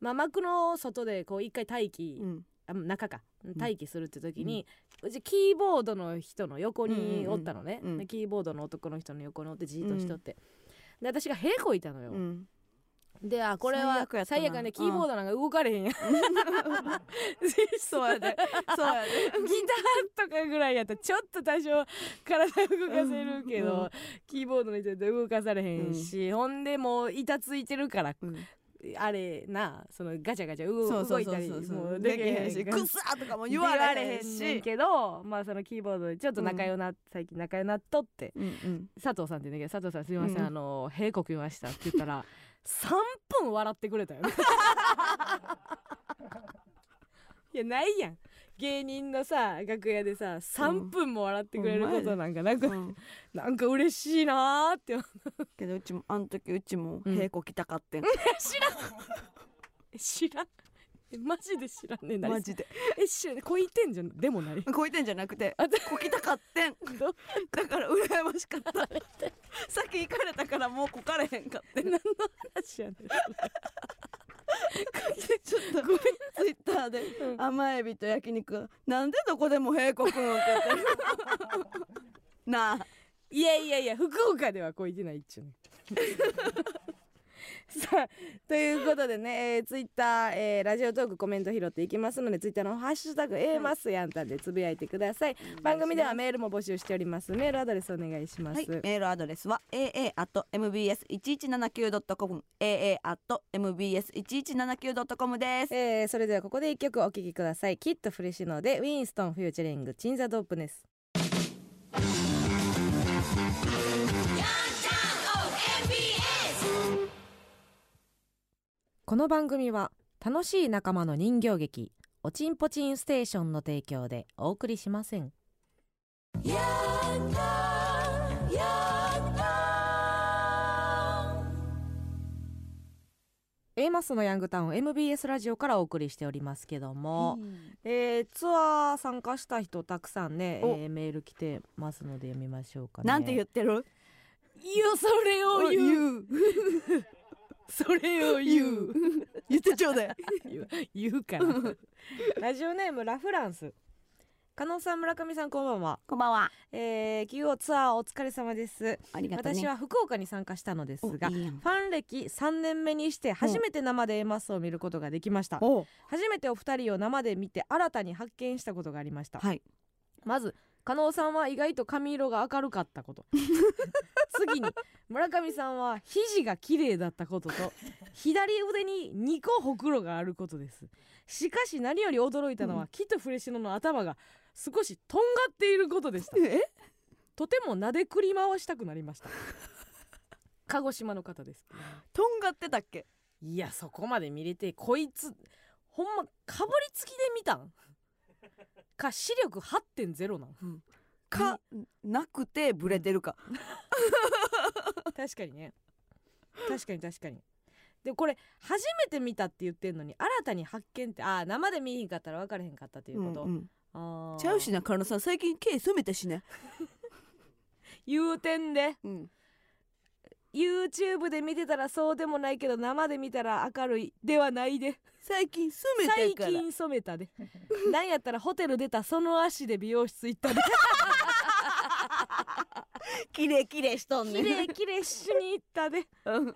まあ、幕の外でこう一回待機、うんあ中か。待機するって時に、うちキーボードの人の横におったのね、うん。うんキーボードの男の人の横におってじーっとしとって、で私が屁こいたのよ、うん。であこれは最悪やね。キーボードなんか動かれへんやん、そうやで。そうやで。ギターとかぐらいやったらちょっと多少体動かせるけど、うんキーボードの人って動かされへんし、ほんでもう板ついてるからうんあれなそのガチャガチャ動動いたりもうできへんしくっさーとかも言われへんし。けどまあそのキーボードでちょっと仲良な、最近仲良なっとってうんうん。佐藤さんって言うんだけど佐藤さんすみません、うんあの屁こきましたって言ったら3分笑ってくれたよね。いやないやん芸人のさ楽屋でさ3分も笑ってくれることなんかなく、うん。なんか嬉しいなーって思う。けどうちもあの時うちもうん。平行きたかってん。知らん。え知らん。えマジで知らんねん何マジで。え知らん。こいてんじゃん。でもないこいてんじゃなくてこきたかってん。どだから羨ましかった。先行かれたからもうこかれへんかってん。何の話やねんちょっとツイッターでうん。甘エビと焼肉。なんでどこでも平国のって言って。る なあ。いやいやいや福岡ではこいてないっちゅうねさあということでね、えー、ツイッター、えー、ラジオトークコメント拾っていきますのでツイッターの「ハッシュタグ A マスやんたん」でつぶやいてください、番組ではメールも募集しております。メールアドレスお願いします、はい、メールアドレスは aa.mbs1179.com aa.mbs1179.com ですえー、それではここで一曲お聴きくださいキットフレシノでウィンストンフューチャリングチンザドープネスこの番組は楽しい仲間の人形劇おちんぽちんステーションの提供でお送りしません。A マスのヤングタウン MBS ラジオからお送りしておりますけども、えーツアー参加した人たくさんね、お。えーメール来てますので読みましょうかね。なんて言ってる？いやそれを言う。うそれを言う。言ってちょうだい。言う言うから。ラジオネームラフランス。加納さん村上さんこんばんは、こんばんは。えー、企業ツアーお疲れ様です、ありがとうね。私は福岡に参加したのですがファン歴3年目にして初めて生で A マスを見ることができました。お。初めてお二人を生で見て新たに発見したことがありました。はい。まず加納さんは意外と髪色が明るかったこと。次に村上さんは肘が綺麗だったことと左腕に2個ほくろがあることです。しかし何より驚いたのは、うん。キットフレシノの頭が少しとんがっていることでした。え？とても撫でくり回したくなりました。鹿児島の方ですとんがってたっけ？いやそこまで見れてこいつほんまかぶりつきで見たんか視力8.0なん。かなくてブレてるか。確かにね。確かに確かに。でこれ初めて見たって言ってんのに新たに発見ってああ生で見えへんかったら分からへんかったっていうこと、うんうん。あー。ちゃうしなカナさん。最近毛染めたしね。言うてんで。うん YouTube で見てたらそうでもないけど生で見たら明るいではないで。最近染めて最るから。近染めたで。なんやったらホテル出たその足で美容室行ったで。綺麗綺麗しとんね綺麗綺麗しに行ったで。うん。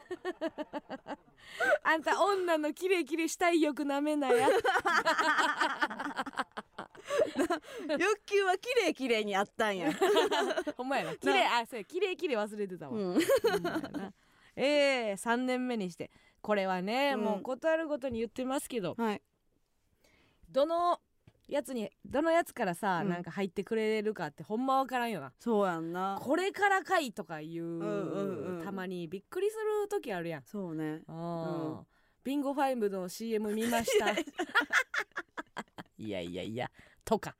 あんた女の綺麗綺麗したい欲なめなや 欲求は綺麗綺麗にあったんや。ほんまやな。綺麗あそうや。綺麗綺麗忘れてたわ、うん。ええ3年目にして。これはね、うん。もう断るごとに言ってますけど。はい。どのやつにどのやつからさ、うん。なんか入ってくれるかってほんまわからんよな。そうやんな。これからかいとかいう,、んうんうん。たまにびっくりする時あるやん。そうね。あー。ビンゴファイブの CM 見ました。いやいやいや とか。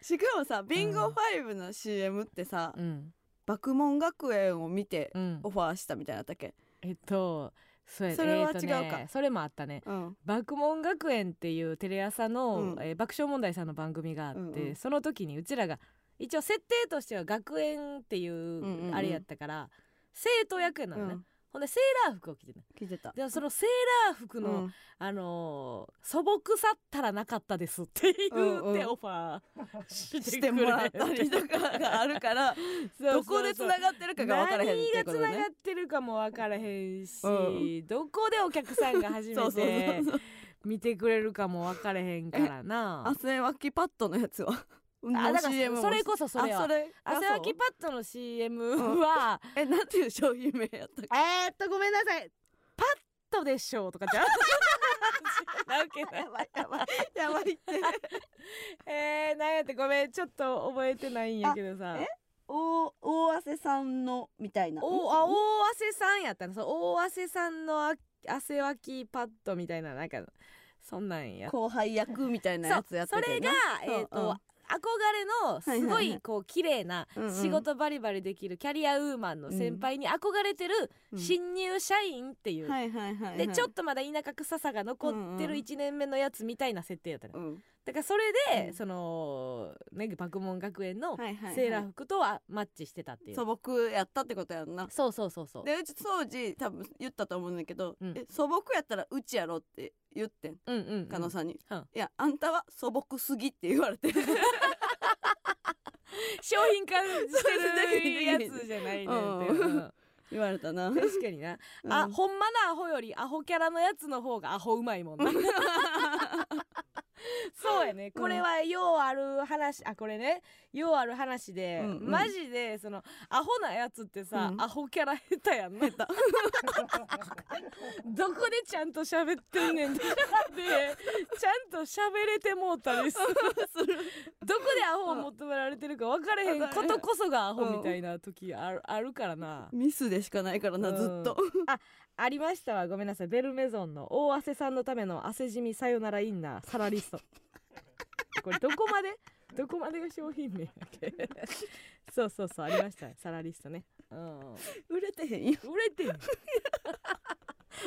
しかもさビンゴ5の CM ってさ、うん。爆問学園を見てうん。オファーしたみたいなったっけ？えっとそれそれは違うか。ね、それもあったね。うん。爆問学園っていうテレ朝の、うん。えー爆笑問題さんの番組があって、うんうん。その時にうちらが一応設定としては学園っていううんうんうん。あれやったから、生徒役なのね、うんほんでセーラー服を着てた。聞いてた。でもそのセーラー服の、うん。あのー素朴さったらなかったですって言うてオファーしてしてもらったりとかがあるから どこでつながってるかが分からへんってことね。何がつながってるかも分からへんし、うどこでお客さんが初そうそうめてそうそう。見てくれるかも分からへんからな。汗わきパッドのやつは？あだから CM もそれこそそれは。あそれ。汗わきパッドの CM は、えなんていう。商品名やったっけえーっとごめんなさいパッドでしょう。とかじゃなわけないやばいやばいやばいってえー、なんやってごめんちょっと覚えてないんやけどさあえ大大汗さんのみたいなおあ大汗さんやったのそう。大汗さんのあ汗わきパッドみたいななんかそんなんや後輩役みたいなやつやっててそれがえっ、と、う。ん憧れのすごはいこう綺麗な仕事バリバリできるキャリアウーマンの先輩に憧れてるうん。新入社員っていう、でちょっとまだ田舎臭さが残ってるうんうん。1年目のやつみたいな設定やったの、うんだからそれで、うん。そのね爆問学園のはいはいはい。セーラー服とはマッチしてたっていう、素朴やったってことやんな。そうそうそうそう。でうち当時多分言ったと思うんだけど、うん。え素朴やったらうちやろって言ってん。うんうんうん。加納さんに、うん。いやあんたは素朴すぎって言われて。商品化してるやつじゃないねんて、う。んうん。言われたな確かにな、うん。あほんまなアホよりアホキャラのやつの方がアホうまいもんな そうやね。これはようある話あこれね。ようある話で、うんうん。マジでそのアホなやつってさ、うん。アホキャラ下手やんな どこでちゃんと喋ってんねんって。でちゃんと喋れてもうたりする。どこでアホを求められてるか分かれへん。ことこそがアホみたいな時あるあるからな。ミスでしかないからな、うんずっと。ありましたわ。ごめんなさい。ベルメゾンの大汗さんのための汗じみさよならインナー。サラリスト。これどこまで？どこまでが商品名やっけ？そうそうそうありましたサラリストね。うん。売れてへんよ。売れてん。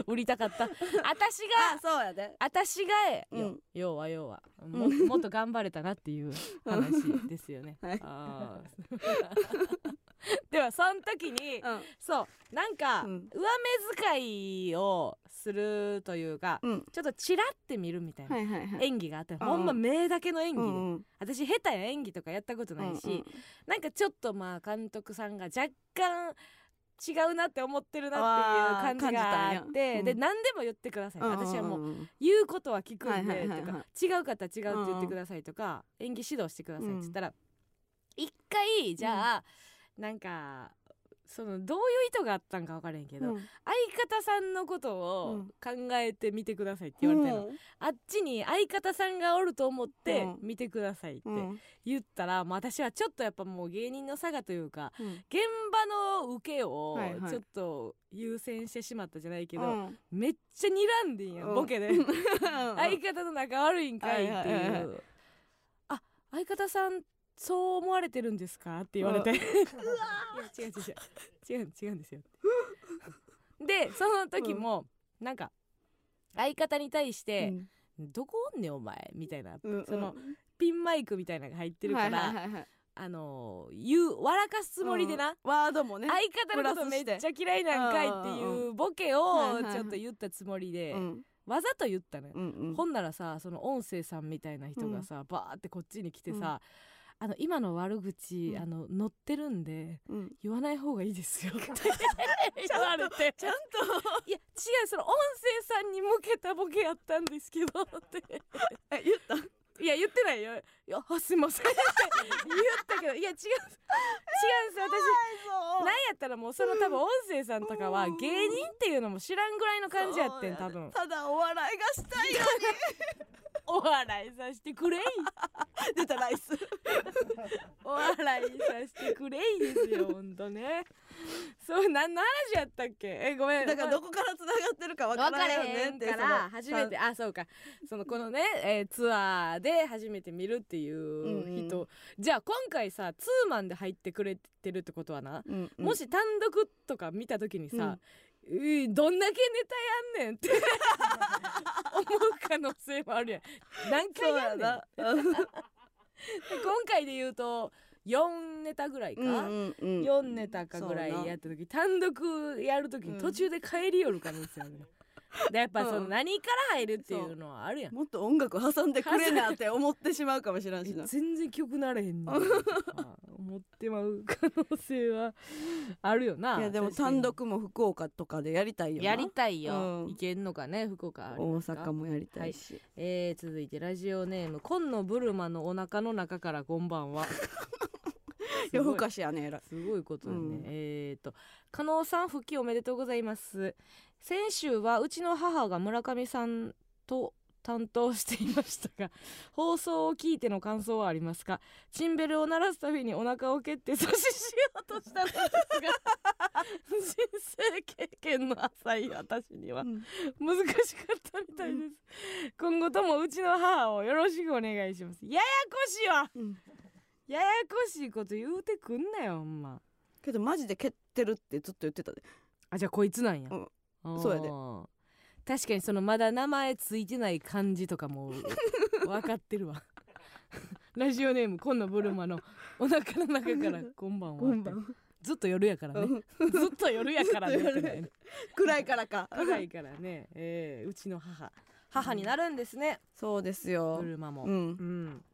売りたかった。私あがそうやで。私がえ、うん。よ要は要は。ももっと頑張れたなっていう話ですよね、はい。あー ではその時に、うん。そうなんか、うん。上目遣いをするというか、うん。ちょっとチラって見るみたいな、はいはいはい。演技があって、うんほんま目だけの演技で、うんうん。私下手や演技とかやったことないし、うんうん。なんかちょっとまあ監督さんが若干違うなって思ってるなっていう感じがあってあー感じたんや。うん。で何でも言ってください、私はもううん言うことは聞くんで、はいはいはいはい。とか違うかったら違うって言ってくださいとか、演技指導してくださいって言ったら、一回じゃあ、なんかそのどういう意図があったんか分からへんけど、うん。相方さんのことをうん。考えてみてくださいって言われたの、うん。あっちに相方さんがおると思ってうん。見てくださいってうん。言ったら、もう私はちょっとやっぱもう芸人の差がというかうん。現場の受けをはいはい。ちょっと優先してしまったじゃないけど、うん。めっちゃ睨んでんやん、うん。ボケで。相方と仲悪いんかいってはいはいはいはいうあ相方さんそう思われてるんですか？って言われて、いや違う違う違う。違うんですよ。でその時も、なんか相方に対して「どこおんねんお前」みたいな、うんそのピンマイクみたいなのが入ってるから、はいはいはいはい。あの言う笑かすつもりでな、うん。ワードもね相方のことめっちゃ嫌いなんかいっていうボケをちょっと言ったつもりで、うん。わざと言ったのよ、うんうん。ほんならさその音声さんみたいな人がさ、バーってこっちに来てさ、あの今の悪口、うん。あの乗ってるんでうん。言わない方がいいですよって 言われて。ちゃんと。いや違うその音声さんに向けたボケやったんですけどって。え言った？いや言ってないよ。いやあすいません。っ て言ったけどいや違う。違うんですよ。私なんやったらもうその多分音声さんとかは芸人っていうのも知らんぐらいの感じやってん多分。ただお笑いがしたいよ お笑いさせてくれい出たライス。お笑いさせてくれいですよほんとね そう何の話やったっけ？えごめん。だからどこから繋がってるか分かららんよねへんかってそのら初めて。あそうか。そのこのね、えーツアーで初めて見るっていう人、うんうんじゃあ今回さツーマンで入ってくれてるってことはな、うんうん。もし単独とか見た時にさ、うーどんだけネタやんねんって。思う可能性もあるやん。何回やんねん今回で言うと4ネタぐらいか、うんうんうん。4ネタかぐらいやった時単独やる時に途中で帰り寄る可能性あるね、でやっぱそのうん。何から入るっていうのはあるやん。もっと音楽挟んでくれなって思ってしまうかもしれんしな。全然曲なれへんねん あ思ってまう可能性はあるよな。いやでも単独も福岡とかでやりたいよな。やりたいよ、うん。いけんのかね福岡大阪もやりたいし、えー、続いてラジオネーム今野ブルマのお腹の中からこんばんは。夜更かしやねえらい。すごいことだね、うん。えーと加納さん復帰おめでとうございます先週はうちの母が村上さんと担当していましたが放送を聞いての感想はありますか？チンベルを鳴らすたびにお腹を蹴って阻止しようとしたのですが人生経験の浅い私にはうん。難しかったみたいです。今後ともうちの母をよろしくお願いします。ややこしいわ！うん。ややこしいこと言うてくんなよほんま。けどマジで蹴ってるってずっと言ってたで。あじゃあこいつなんや、うんそうやで。確かにそのまだ名前ついてない感じとかも分 かってるわ。ラジオネーム今野ブルマのお腹の中から こんばんはこんばんは。ずっと夜やからね。ずっと夜やからね暗いからか。暗いからね、えーうちの母。母になるんですね、そうですよ。ブルマも、うん。うん。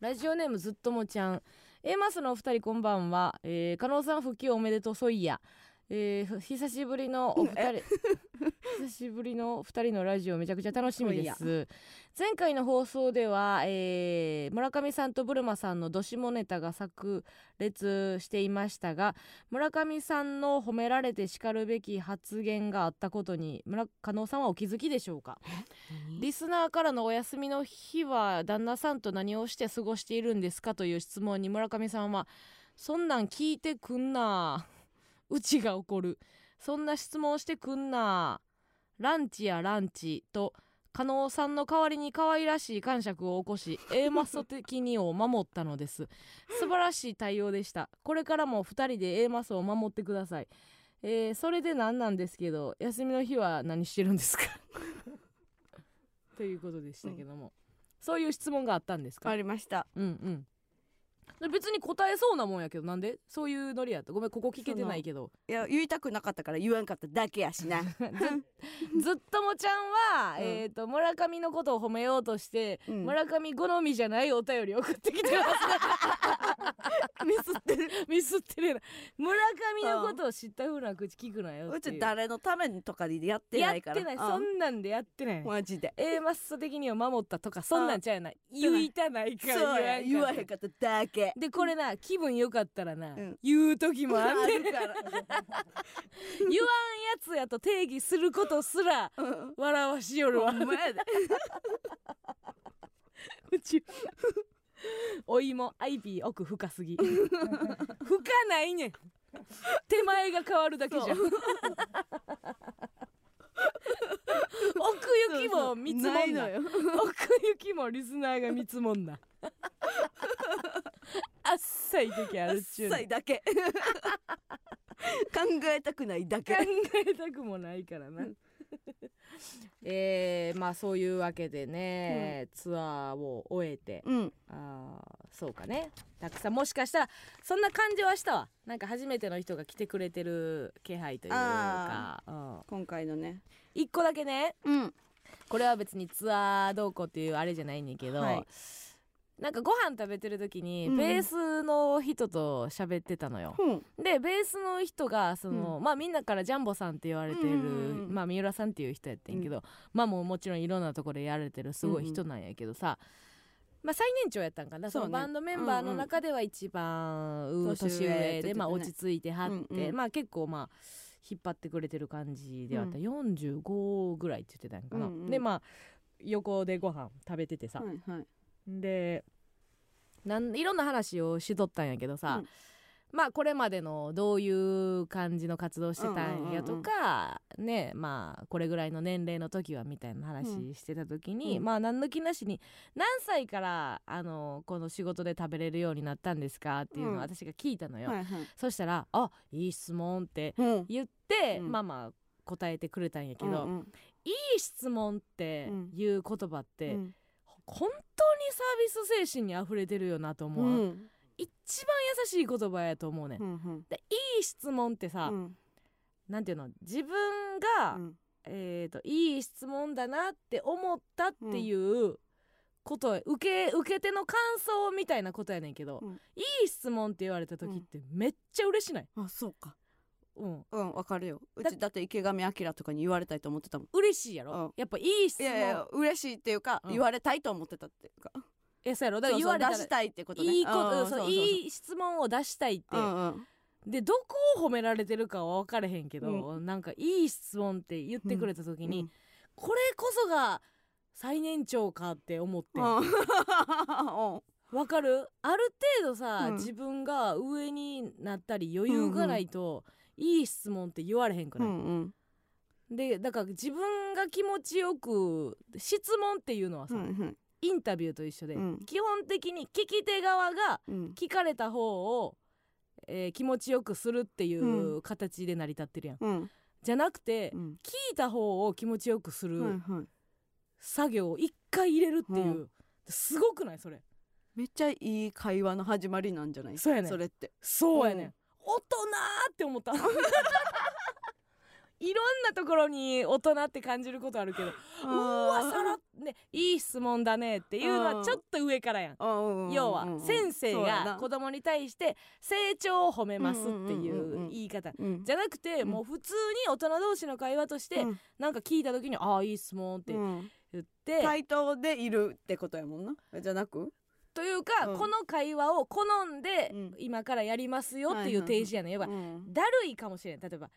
ラジオネームずっともちゃん。A マスのお二人こんばんは、えー、加納さん復帰おめでとう。そいやえー、久しぶりのお二人。久しぶりの二人のラジオめちゃくちゃ楽しみです。前回の放送では、えー、村上さんとブルマさんのどしもネタが炸裂していましたが村上さんの褒められて叱るべき発言があったことに村加納さんはお気づきでしょうか？リスナーからのお休みの日は旦那さんと何をして過ごしているんですかという質問に村上さんはそんなん聞いてくんなうちが怒る。そんな質問してくんなランチやランチと加納さんの代わりに可愛らしい感触を起こし A マスト的にを守ったのです。素晴らしい対応でした。これからも2人で A マスを守ってください。えー、それで何なんですけど休みの日は何してるんですか？ということでしたけども、うん、そういう質問があったんですか？ありました。うんうん別に答えそうなもんやけどなんで？そういうノリやった。ごめんここ聞けてないけど。いや言いたくなかったから言わんかっただけやしな。ずっともちゃんは、うん、えーと、村上のことを褒めようとして、うん、村上好みじゃないお便り送ってきてます ミスってる。ミスってる村上のことを知ったふうな口聞くなよう。ち誰のためとかでやってないから。やってない。そんなんでやってない。マジで。A マッソ的には守ったとかそんなんちゃうな言いたないから言わへんかっただけ。でこれな気分よかったらな、うん、言う時もあんねん。から。言わんやつやと定義することすら笑わしよるわ。うち お芋アイビー奥深すぎ。深ないねん。手前が変わるだけじゃん。奥行きも見積もんな。奥行きもリスナーが見積もんな。あっさい時あるっちゅうあっさいだけ。考えたくないだけ。考えたくもないからな えー、まあそういうわけでね、うん、ツアーを終えて、うん、あそうかね。たくさんもしかしたらそんな感じはしたわ。なんか初めての人が来てくれてる気配というか、うん、今回のね。一個だけね、うん、これは別にツアーどうこうっていうあれじゃないねんけど、はいなんかご飯食べてる時にベースの人と喋ってたのよ、うん、でベースの人がその、うん、まあみんなからジャンボさんって言われてる、うんまあ三浦さんっていう人やってんけど、まあもうもちろんいろんなところでやられてるすごい人なんやけどさ、まあ、最年長やったんかな。そ、ね,、のバンドメンバーの中では一番年上で、まあ、落ち着いてはって、うんうん、まあ結構まあ引っ張ってくれてる感じであった、うん、45ぐらいって言ってたんかな、うんうん、でまあ横でご飯食べててさ、はいはい、でなんいろんな話をしとったんやけどさ、うん、まあこれまでのどういう感じの活動してたんやとか、ねまあこれぐらいの年齢の時はみたいな話してた時に、うん、まあ何抜きなしに何歳からあのこの仕事で食べれるようになったんですかっていうのを私が聞いたのよ、はいはい、そしたら「あいい質問」って言って、まあまあ答えてくれたんやけど、うんうん、いい質問っていう言葉って、うん本当にサービス精神にあふれてるよなと思う、うん、一番優しい言葉やと思うね、うんうん、でいい質問ってさ、うん、なんていうの？自分が、うん、えーと、いい質問だなって思ったっていうこと、受け受け手の感想みたいなことやねんけど、いい質問って言われた時ってめっちゃ嬉しない、あそうかうん。うんわかるよ。うちだって池上彰とかに言われたいと思ってたもん。嬉しいやろ、うん、やっぱいい質問。いやいや嬉しいっていうか、うん、言われたいと思ってたっていうか。えそうやろ？だから言われた出したいってことね。いいことそういい質問を出したいって、うんうん、でどこを褒められてるかは分かれへんけど、うん、なんかいい質問って言ってくれた時に、これこそが最年長かって思って わかる？ある程度さ、自分が上になったり余裕がないと、いい質問って言われへんくない、うんうん、でだから自分が気持ちよく質問っていうのはさ、うんうん、インタビューと一緒で、うん、基本的に聞き手側が聞かれた方を、えー、気持ちよくするっていう形で成り立ってるやん、うん、じゃなくて、聞いた方を気持ちよくする作業を一回入れるっていう、すごくないそれ。めっちゃいい会話の始まりなんじゃない？そうやねそれって。そうやね、大人って思った。いろんなところに大人って感じることあるけど。うわさらねいい質問だねっていうのはちょっと上からやん。要要は先生が子供に対して成長を褒めますっていう言い方。じゃなくてうん。もう普通に大人同士の会話としてなんか聞いた時に「ああいい質問」って言って。対等でいるってことやもんな。じゃなく？というかうん。この会話を好んでうん。今からやりますよっていう提示やねん。要はうん。だるいかもしれん。例えば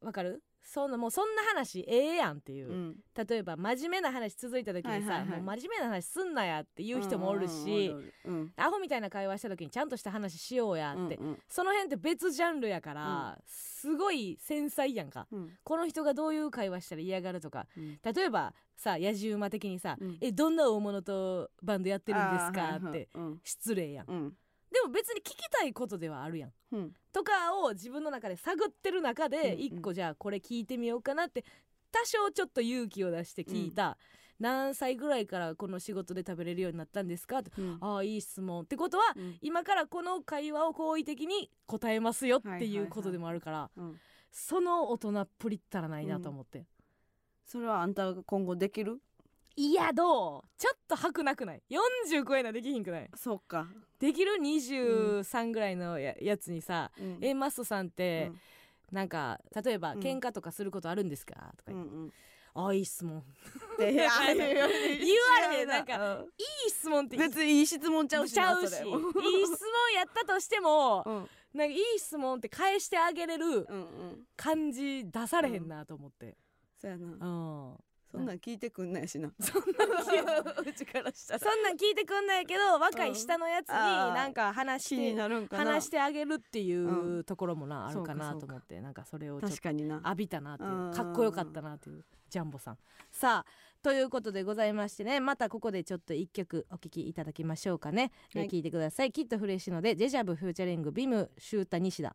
わかる？そんなもうそんな話ええやんっていう、うん。例えば真面目な話続いた時にさ、はいはいはい。もう真面目な話すんなやっていう人もおるし、うんうんアホみたいな会話した時にちゃんとした話しようやって、うんうん。その辺って別ジャンルやから、すごい繊細やんか。うん。この人がどういう会話したら嫌がるとか。うん。例えばさ野じ馬的にさ、うんえどんな大物とバンドやってるんですか、ってうん。失礼やん。うんでも別に聞きたいことではあるやん。うん。とかを自分の中で探ってる中でうん一個じゃあこれ聞いてみようかなって多少ちょっと勇気を出して聞いた、何歳ぐらいからこの仕事で食べれるようになったんですか？ってうん。ああいい質問。ってことはうん。今からこの会話を好意的に答えますよってはいうことでもあるからうん。その大人っぷりったらないなと思って、それはあんたが今後できる？いやどうちょっと吐くなくない？40超えなできひんくない？そうか。できる？23ぐらいのややつにさうん「えマストさんって、うん。なんか例えばうん。喧嘩とかすることあるんですか?」とか言って、うんうん。ああいい質問。で 言われ言へんなんかうん。いい質問って。別にいい質問ちゃうしちゃうし。いいそれも。質問やったとしてもうん。なんかいい質問って返してあげれるうんうん。感じ出されへんなと思って、そうやな。うんそんなん 聞いてくんないしな。そんなん聞いうちからしたらそんなん聞いてくんないけど若い下のやつになんか話し気にてなるんかな。話してあげるっていううところもな、あるかなと思って。なんかそれをちょっと確かにな。浴びたなっていううん。かっこよかったなっていうジャンボさん。さあということでございましてねまたここでちょっと一曲お聴きいただきましょうかね、えーはい。聞いてください。きっとフレッシュのでデジャブフューチャリングビムシュータ西田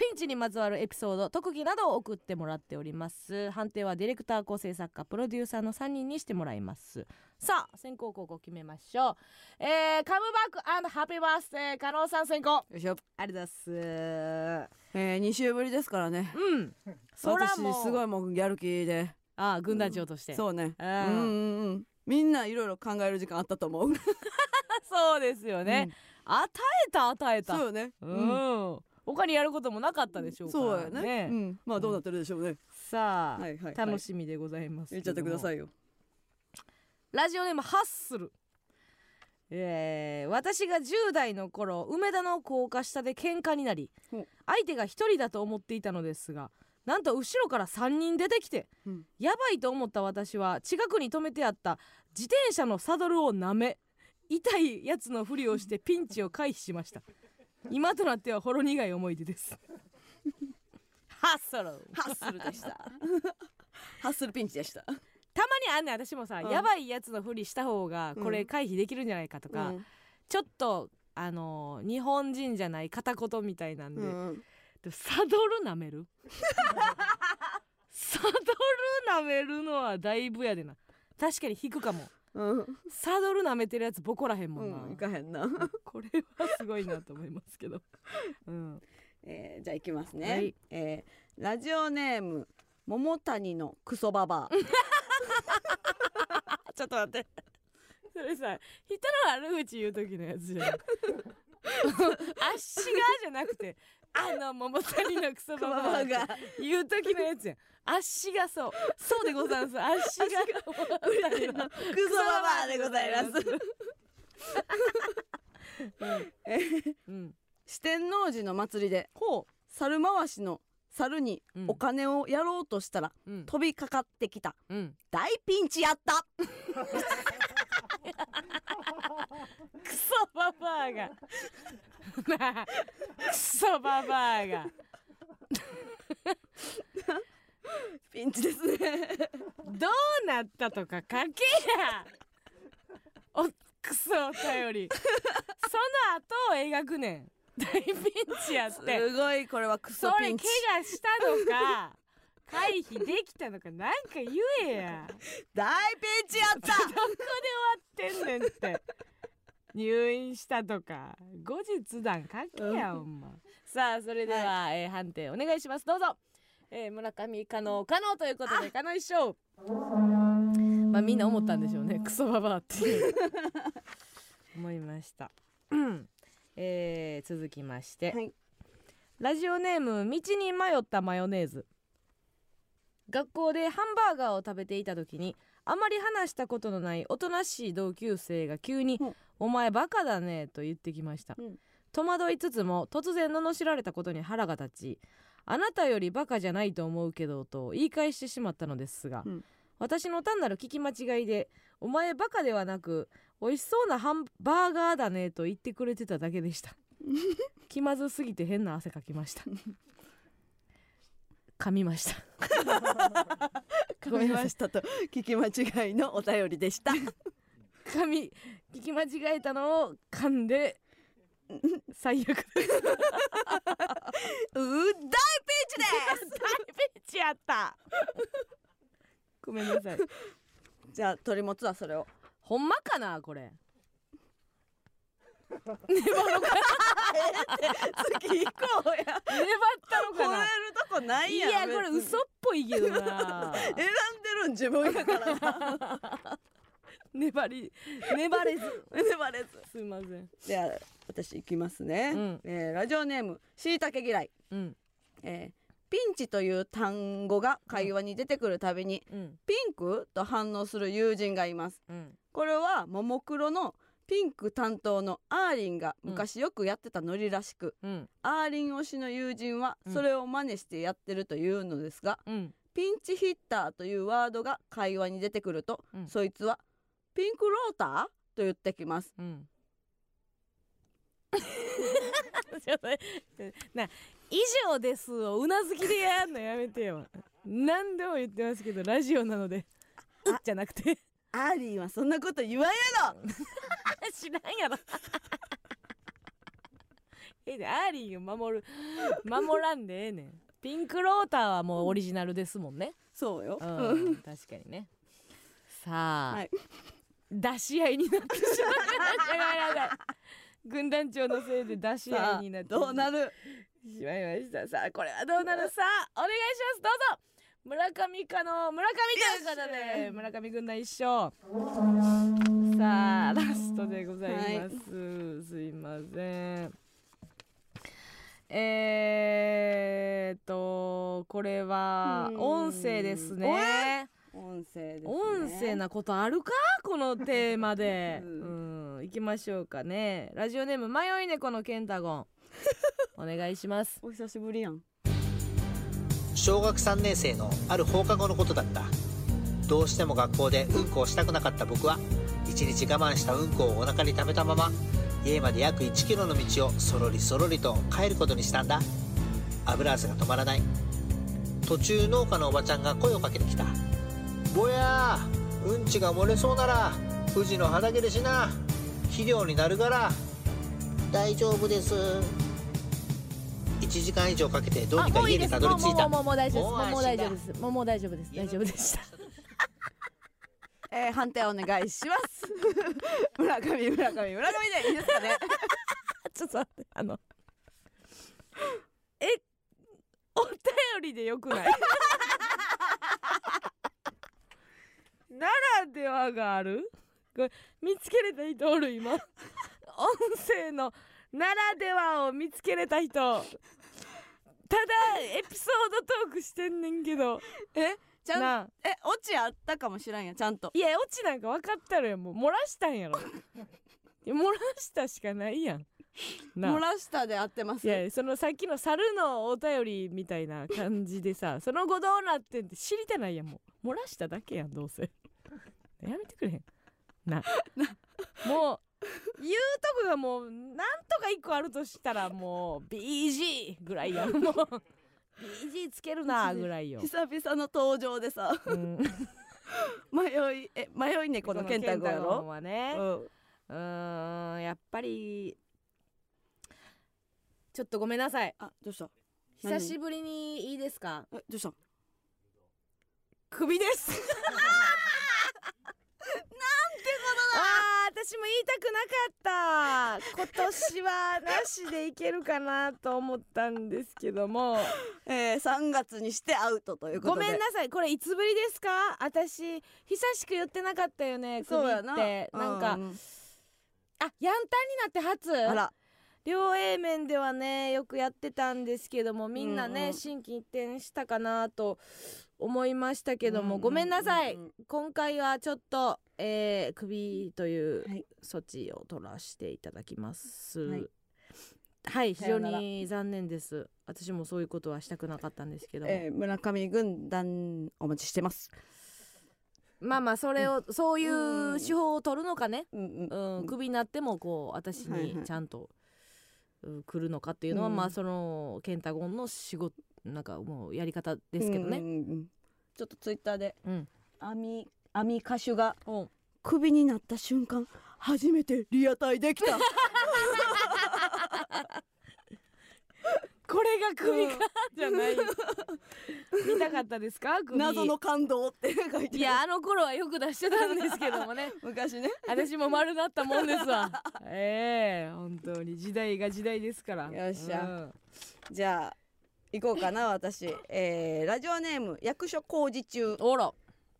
ピンチにまつわるエピソード特技などを送ってもらっております。判定はディレクター構成作家プロデューサーの3人にしてもらいます。さあ先行後攻決めましょう。えー、カムバックハッピーバースデー加納さん先行よいしょ。ありがとうございます。えー、2週ぶりですからね。うん。そら私もうすごいもうやる気で。ああ軍団長として、そうね。ううんんうんうん。みんないろいろ考える時間あったと思う。そうですよね、与えた与えた。うんそうよねうん、他にやることもなかったでしょうからそうやね。うん。まあどうなってるでしょうね。さあ、はいはいはい。楽しみでございます言っちゃってくださいいよ。ラジオネームハッスル。えー私が10代の頃梅田の高架下で喧嘩になり相手が1人だと思っていたのですがなんと後ろから3人出てきて、うん。やばいと思った私は近くに止めてあった自転車のサドルを舐め痛いやつのふりをしてピンチを回避しました今となってはほろ苦い思い出です。ハッスル。ハッスルでした。ハッスルピンチでした。たまにあんねん私もさ、うん。やばいやつのふりした方がこれ回避できるんじゃないかとか、うん。ちょっとあのー日本人じゃない片言みたいなんで,、うん。でサドル舐める？サドル舐めるのはだいぶやでな。確かに引くかもうん。サドル舐めてるやつボコらへんもんな、うんいかへんな。これはすごいなと思いますけど、うん、えーじゃあいきますね、はい。えーラジオネーム桃谷のクソババア。ちょっと待って。それさ人の悪口言う時のやつじゃん。あっしがじゃなくてあの桃谷のクソババアが言う時のやつや。んあっしがそう。そうでございます。あっしが桃谷の。クソババアでございます。うん。四天王寺の祭りでほ猿回しの猿にお金をやろうとしたらうん。飛びかかってきた。うん。大ピンチやったクソババアが。クソババアが。ピンチですね。どうなったとか書けや。おクソお便り。その後を描くねん。大ピンチやって。すごいこれはクそれ怪ソピンチ。我したのか回避できたのかなんか言えや。大ピンチやっどこで終わってんねんって。入院したとか。後日談書けやほんま。さあそれでは、えー判定お願いします。どうぞ、えー村上加納加納ということで加納一勝まあみんな思ったんでしょうね。クソババアって。い う思いました。うんえー続きまして、はい。ラジオネーム道に迷ったマヨネーズ学校でハンバーガーを食べていた時にあまり話したことのないおとなしい同級生が急にうん「お前バカだね」と言ってきました、うん。戸惑いつつも突然罵られたことに腹が立ち「あなたよりバカじゃないと思うけど」と言い返してしまったのですが、うん。私の単なる聞き間違いで「お前バカではなく美味しそうなハンバーガーだね」と言ってくれてただけでした。気まずすぎて変な汗かきました噛みました。たごめんましたと聞き間違いのお便りでした。噛み聞き間違えたのを噛んで最悪。う大ピンチです！大ピンチやった。ごめんなさい。じゃあ取り持つわそれを。ほんまかなこれ 次行こうや粘ったのかなとこないいやこれ嘘っぽいけどな。選んでるん自分やからな。粘り粘れず。粘れず。すいません。では私行きますね、うん。えーラジオネームしいたけ嫌い、うん。えーピンチという単語が会話に出てくるたびに、うん。ピンクと反応する友人がいます。うん。これはももクロのピンク担当のアーリンが昔よくやってたノリらしく、うん。アーリン推しの友人はうん。それを真似してやってるというのですが、うん。ピンチヒッターというワードが会話に出てくると、うん。そいつはピンクローターと言ってきます。以上ですをうなずきでやんのやめてよ。何でも言ってますけどラジオなのでじゃなくて。アーリンはそんなこと言わんやろ知らんやろ。ええでアーリーを守る守らんでええねん。ピンクローターはもうオリジナルですもんね。そうよ、うん確かにね。さあ、はい。出し合いになってしまいました。軍団長のせいで出し合いになってどうなる？しまいました。さあこれはどうなる？さあお願いします。どうぞ。村上かの村上ということで村上軍団一勝さあラストでございます、すいません。えーっとこれはうん。音声ですね。音声です、ね、音声なことあるか？このテーマで。ううん。ん行きましょうかね。ラジオネーム迷い猫のケンタゴン。お願いします。お久しぶりやん。小学3年生のある放課後のことだった。どうしても学校でうんこをしたくなかった僕は一日我慢したうんこをお腹に溜めたまま家まで約1キロの道をそろりそろりと帰ることにしたんだ。油汗が止まらない。途中農家のおばちゃんが声をかけてきた「ぼやーうんちが漏れそうなら富士の畑でしな。肥料になるから大丈夫です」1時間以上かけてどうにか家にたどり着いた。もうもうもうもう大丈夫です。もうもう大丈夫です。もう大丈夫です。大丈夫でしたえー、判定お願いします。村上村上村上でいいですかね。ちょっと待ってあの。えお便りでよくない？ならではがある？これ見つけれた人おる今。音声のならではを見つけれた人。ただエピソードトークしてんねんけど。え？ちゃんなあ。えオチあったかもしらんやんちゃんと。いやオチなんか分かったろよもう漏らしたんやろ。いや漏らしたしかないやん。なあ。漏らしたで合ってます。いやそのさっきの猿のお便りみたいな感じでさ その後どうなってんって知りたないやんもう。漏らしただけやんどうせ。やめてくれへん。なもう言うとこがもうなんとか一個あるとしたらもう BG ぐらいやんもう BG つけるなぐらいよ、久々の登場でさ。うん、迷いえ迷い猫の健太君やろはね。うん。うーんやっぱりちょっとごめんなさい。あどうした？何？久しぶりにいいですか？えどうした？首です あー私も言いたくなかった。今年はなしでいけるかなと思ったんですけども。えー、3月にしてアウトということで。ごめんなさい。これいつぶりですか？私久しく言ってなかったよね首っそうやな。てなんか、うんあヤンタンになって初。あら。両 A 面ではねよくやってたんですけどもみんなね、うんうん。心機一転したかなと思いましたけども、うんうんごめんなさい、うんうん今回はちょっと、えー、首というはい。措置を取らせていただきます。はい。はい、非常に残念です。私もそういうことはしたくなかったんですけども、えー、村上軍団お待ちしてます。まあまあそれを、そういう手法を取るのかね、うん。うん。うん、首になってもこう私にちゃんと、うん来るのかっていうのは、うん。まあそのケンタゴンの仕事なんかもうやり方ですけどね。ちょっとツイッターでうん。網網歌手がクビになった瞬間初めてリアタイできた。これが首か、うんじゃない。見たかったですか首謎の感動って書いていやあの頃はよく出してたんですけどもね。昔ね。私も丸なったもんですわ。ええ本当に時代が時代ですから。よっしゃ。うん。じゃあ行こうかな私、えー、ラジオネーム役所工事中、おら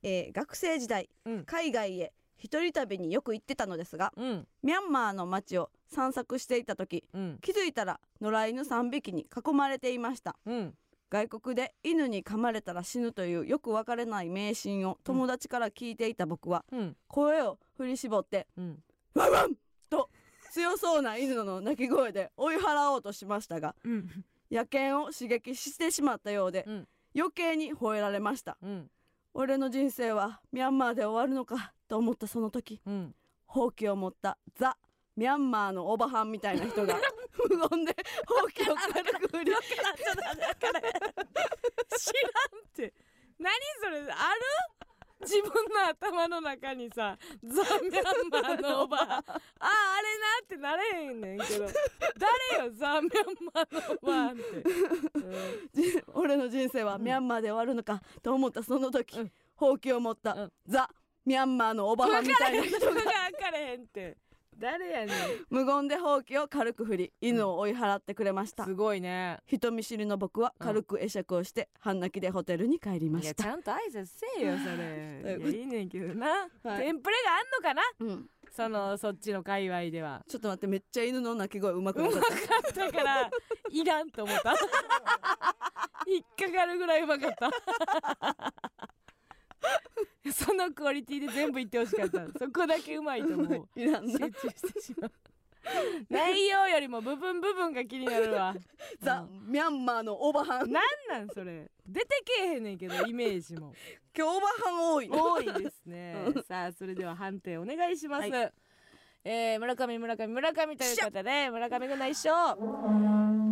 えー、学生時代、うん。海外へ一人旅によく行ってたのですがうん。ミャンマーの街を散策していた時うん。気づいたら野良犬3匹に囲まれていました。うん。外国で犬に噛まれたら死ぬというよくわからない迷信を友達から聞いていた僕はうん。声を振り絞ってうん。ワンワンと強そうな犬の鳴き声で追い払おうとしましたがうん。野犬を刺激してしまったようで、うん。余計に吠えられました。うん俺の人生はミャンマーで終わるのかと思ったその時。うん。ほうきを持ったザ・ミャンマーのおばはんみたいな人が 無言でほうきを軽く振り。知らんって。何それある？自分の頭の中にさザ・ミャンマーのおば あああれなってなれへんねんけど。誰よザ・ミャンマーのおばあって、じ俺の人生はミャンマーで終わるのかと思ったその時、うん。ほうきを持った、うん。ザ・ミャンマーのおばはんみたいな人が。分かれへんって誰やねん。無言でほうきを軽く振り犬を追い払ってくれました、すごいね。人見知りの僕は軽く会釈をして半泣きでホテルに帰りまいやちゃんと挨拶せえよそれ。いやいいねんけどな、はい。テンプレがあんのかな？うん。そのそっちの界隈では。ちょっと待ってめっちゃ犬の鳴き声うまくなかった。だからいらんと思った。引っかかるぐらいうまかった そのクオリティで全部言ってほしかった。そこだけうまいと思う 集中してしまう。内容よりも部分部分が気になるわ。ザ・ミャンマーのおばはんなんなんそれ。出てけえへんねんけどイメージも。今日おばはん多い。な多いですね。さあそれでは判定お願いします、はえー村上村上村上ということで村上軍団一勝。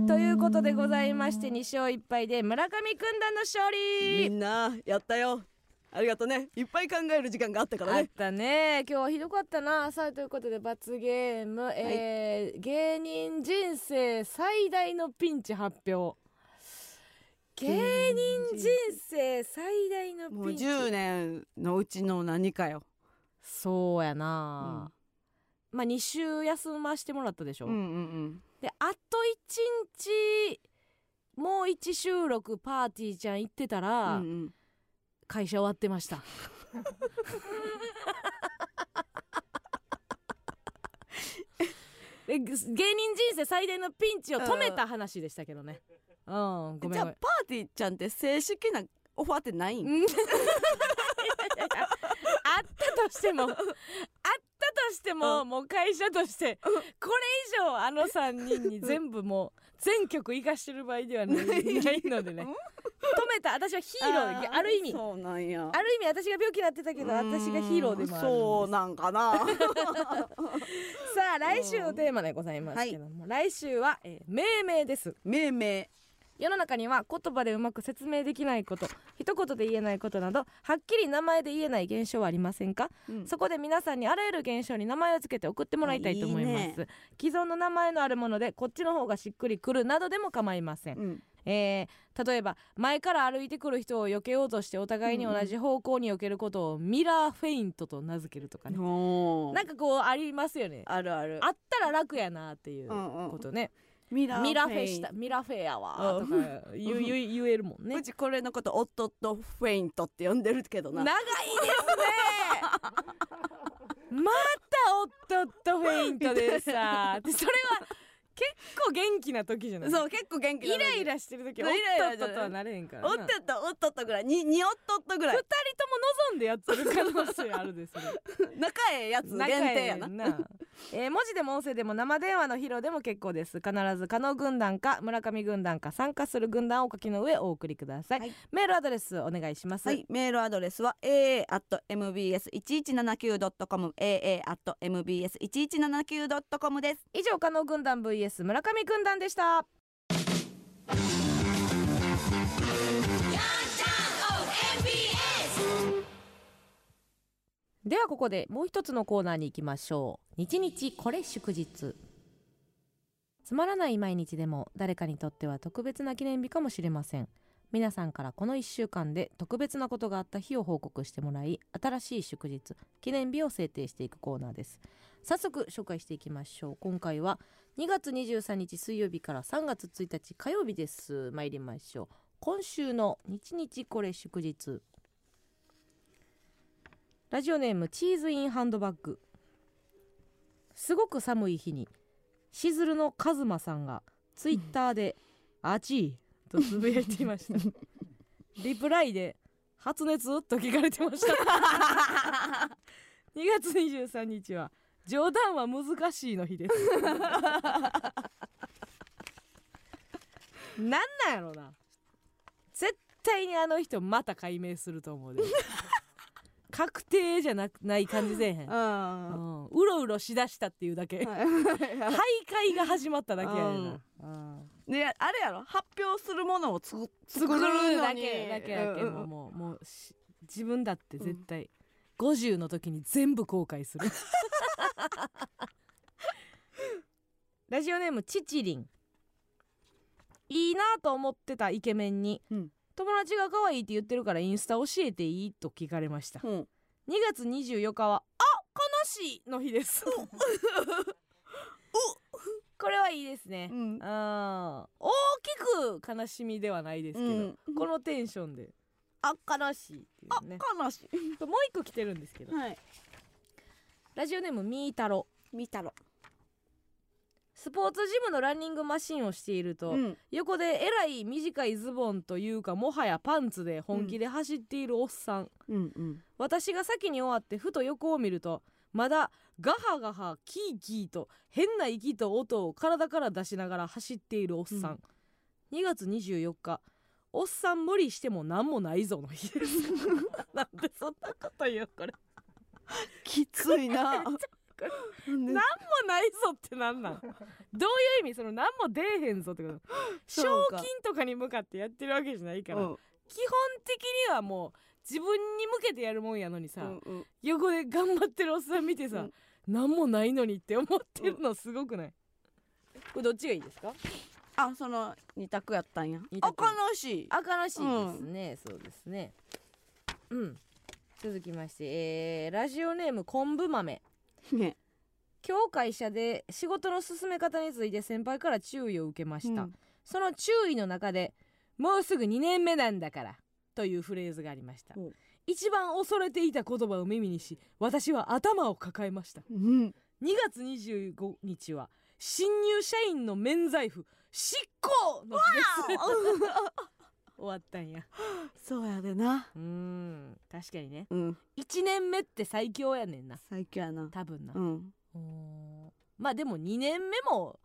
ということでございまして2勝1敗で村上軍団の勝み利んなやったよありがとうね。いっぱい考える時間があったからあっねたね。今日はひどかったな。さあということで罰ゲーム、えー芸人人生最大のピンチ発表。芸人人生最大のもうピンチ。10年のうちの何かよ。そうやな、まあ2週休ましてもらったでしょ、うんうんうん。であと1日もう1収録パーティーちゃん行ってたら、うんうん会社終わってました。で芸人人生最大のピンチを止めた話でしたけどね。うん。ごめんごめん。じゃあパーティーちゃんって正式なオファーってないん？あったとしてもあったとしても、もう会社としてこれ以上あの3人に全部もう全曲生かしてる場合ではないないのでね。止めえた私はヒーローである意味。そうなんや。ある意味私が病気になってたけど私がヒーローでもあるそうなんかな。さあ来週のテーマでございますけども、来週は、えー命名です。命名世の中には言葉でうまく説明できないこと一言で言えないことなどはっきり名前で言えない現象はありませんか、うん。そこで皆さんにあらゆる現象に名前を付けて送ってもらいたいと思います。ね。既存の名前のあるものでこっちの方がしっくりくるなどでも構いません、うん。えー例えば前から歩いてくる人を避けようとしてお互いに同じ方向に避けることをミラーフェイントと名付けるとかね、おー。なんかこうありますよね。あるある。あったら楽やなっていううんうん。ことね、ミラミラフェした。ミラフェやわとか言えるもんね。うちこれのことオットットフェイントって呼んでるけどな。長いですね。またオットットフェイントでさ。でそれは結構元気な時じゃない？そう結構元気イライラしてる時はライラトットとはなれへんからな。オットットオットットぐらい。ににオットットぐらい。二人とも望んでやってる可能性あるでそれ。仲ええやつ限定やな。な。えー文字でも音声でも生電話の披露でも結構です。必ず加納軍団か村上軍団か参加する軍団をお書きの上お送りください、はい。メールアドレスお願いします、はい、メールアドレスは aa.mbs1179.com aa.mbs1179.com です。以上加納軍団 vs 村上軍団でした。ではここでもう一つのコーナーに行きましょう。日日これ祝日。つまらない毎日でも誰かにとっては特別な記念日かもしれません。皆さんからこの1週間で特別なことがあった日を報告してもらい新しい祝日記念日を制定していくコーナーです。早速紹介していきましょう。今回は2月23日水曜日から3月1日火曜日です。参りましょう。今週の日日これ祝日。ラジオネームチーズインハンドバッグ。すごく寒い日にしずるのカズマさんがツイッターで「あちい」とつぶやいていました。リプライで「発熱?」と聞かれてました。2月23日は冗談は難しいの日です。なんなんやろな。絶対にあの人また解明すると思うで確定じゃなくない感じせえへん、あうん、うろうろしだしたっていうだけ。徘徊が始まっただけやねんな、うん。であれやろ？発表するものをつく作作るだけだけやけうんどもうもうし自分だって絶対、50の時に全部後悔する。ラジオネームちちりんいいなと思ってたイケメンに、うん友達が可愛いって言ってるからインスタ教えていい？と聞かれました。うん。2月24日はあ悲しいの日です。これはいいですね、うん。あー大きく悲しみではないですけど、うん。このテンションで。あ悲しいっていね。悲しい。もう一個来てるんですけど。はい。ラジオネームみーたろ。見たろスポーツジムのランニングマシンをしていると、うん。横でえらい短いズボンというかもはやパンツで本気で走っているおっさん、うんうん。私が先に終わってふと横を見るとまだガハガハキーキーと変な息と音を体から出しながら走っているおっさん、2月24日。おっさん無理しても何もないぞの日です。なんでそんなこと言うこれ。きついななんなんでもないぞってなんなん？どういう意味？その何も出えへんぞってこと？賞金とかに向かってやってるわけじゃないから、うん。基本的にはもう自分に向けてやるもんやのにさ、うんうん。横で頑張ってるおっさん見てさ、うん。何もないのにって思ってるのすごくない、これどっちがいいですか？あその二択やったんや。あ二択。悲し。いあ悲しいですね、そうですね。うん。続きまして、えーラジオネーム昆布豆ね。今日会社で仕事の進め方について先輩から注意を受けました、うん。その注意の中で「もうすぐ2年目なんだから」というフレーズがありました。お一番恐れていた言葉を耳にし私は頭を抱えました。うん。2月25日は新入社員の免罪符執行の日です 終わったんや。そうやでな。うーん。確かにね。うん。1年目って最強やねんな。最強やな。多分な、うん。まあでも2年目も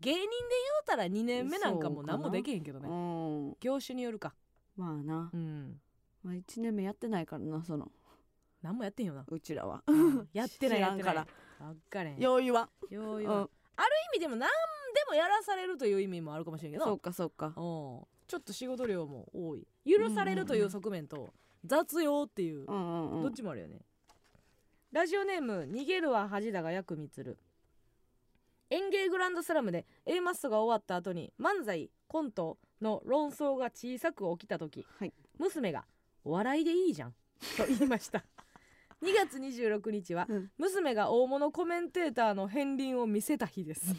芸人で言うたら2年目なんかも何もできへんけどうねん。業種によるか。まあな、うん。まあ、1年目やってないからなその。何もやってんよな。うちらは。やってない知やってない。から分かれんよう言わん。よう言わんうん。ある意味でも何でもやらされるという意味もあるかもしれんけど。そうかそうか。うんちょっと仕事量も多い。許されるという側面と雑用っていううんうんうん。どっちもあるよね。ラジオネーム逃げるは恥だが薬味つる。演芸グランドスラムで A マッソが終わった後に漫才コントの論争が小さく起きた時、はい。娘が「お笑いでいいじゃん」と言いました。2月26日は、うん。娘が大物コメンテーターの片鱗を見せた日です。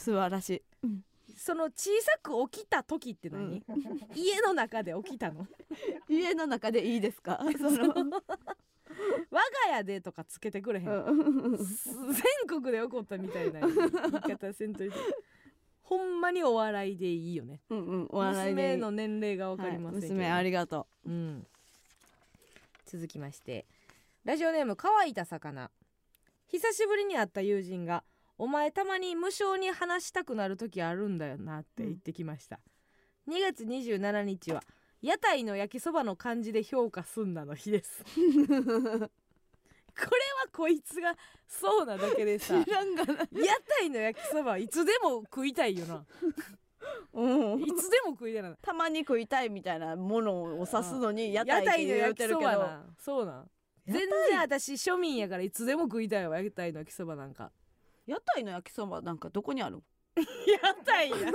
素晴らしいその小さく起きた時って何、家の中で起きたの？家の中でいいですか？その。我が家でとかつけてくれへん、うん。全国で起こったみたいな言い方せんといて。ほんまにお笑いでいいよね。うんうんお笑い娘の年齢が分かりませんはい娘ありがとう。ん、続きまして。ラジオネーム乾いた魚。久しぶりに会った友人が「お前たまに無償に話したくなる時あるんだよな」って言ってきました、2月27日は屋台の焼きそばの漢字で評価すんなの日です。これはこいつがそうなだけでさ屋台の焼きそばはいつでも食いたいよな。うん。いつでも食いたいな。たまに食いたいみたいなものを指すのに屋屋台って台の焼言うてるけど。きそばな。そうな。ん全然私庶民やからいつでも食いたいわ屋台の焼きそばなんか屋台の焼きそばなんかどこにある？ん屋台や。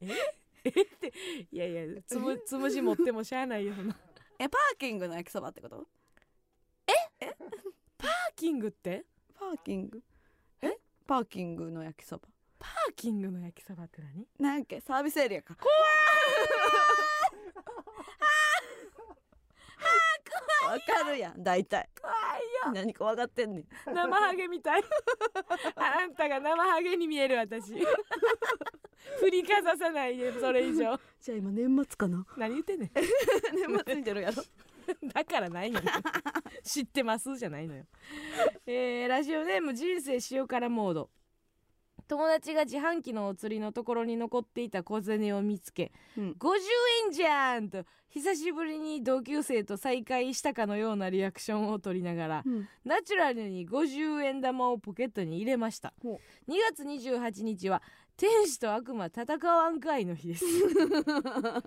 え？え？っていやいやつむ つむじ持ってもしゃあないよな。えパーキングの焼きそばってこと？パーキングって？パーキング。え？パーキングの焼きそば。パーキングの焼きそばって何？なんやっけ？サービスエリアか わかるやん大体。怖いよ。何か分かってんねん。生ハゲみたい。あんたが生ハゲに見える私。振りかざさないでそれ以上。じゃあ今年末かな。何言ってんねん。年末に出るやろ。だからないのよ。知ってますじゃないのよ、えーラジオネーム人生塩辛モード友達が自販機のお釣りのところに残っていた小銭を見つけうん50円じゃん！と久しぶりに同級生と再会したかのようなリアクションを取りながらうん。ナチュラルに50円玉をポケットに入れましたほ2月28日は天使と悪魔戦わんかいの日です。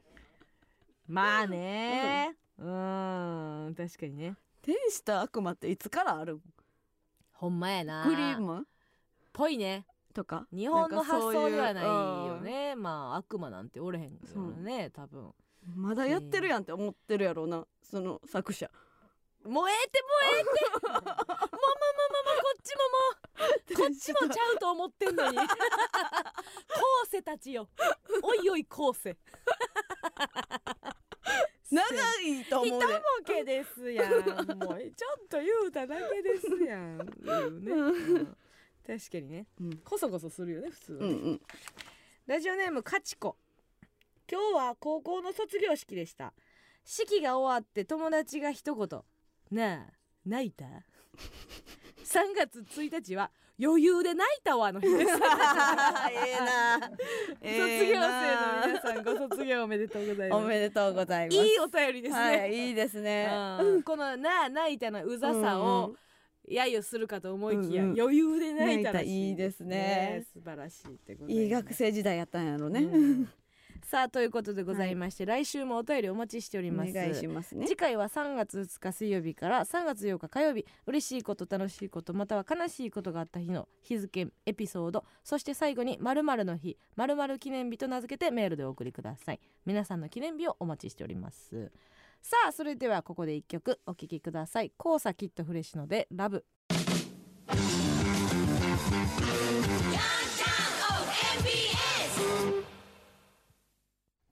まあね。うーん。確かにね。天使と悪魔っていつからあるん？ほんまやな。クリーム？ぽいねとか日本の発想ではないようん。ねまあ悪魔なんておれへんからね多分。まだやってるやんって思ってるやろうなその作者。もうえてもうえてもうもうもうもうもうこっちももう。こっちもちゃうと思ってんのに。後世たちよ。おいおい後世。長いと思うで。ケですやん。もうちょっと言うただけですやん。いうね、うん確かにね。うん。こそこそするよね普通うんうん。ラジオネームかちこ今日は高校の卒業式でした。式が終わって友達が一言「なあ泣いた? 」3月1日は余裕で泣いたわの日です ええな。卒業生の皆さんご卒業おめでとうございます。おめでとうございます。いいお便りですね、はいいいですね。うん。このなあ泣いたのうざさうんを揶揄するかと思いきや、うんうん。余裕で泣いたらいたいいですね。素晴らしいってございいい学生時代やったんやろね。うん。さあということでございまして、来週もお便りお待ちしておりおます。願いしますね。次回は3月2日水曜日から3月8日火曜日。嬉しいこと楽しいことまたは悲しいことがあった日の日付エピソード。そして最後に〇〇の日〇〇記念日と名付けてメールでお送りください。皆さんの記念日をお待ちしておりますさあそれではここで一曲お聴きください。コーサキットフレッシュのでラブ。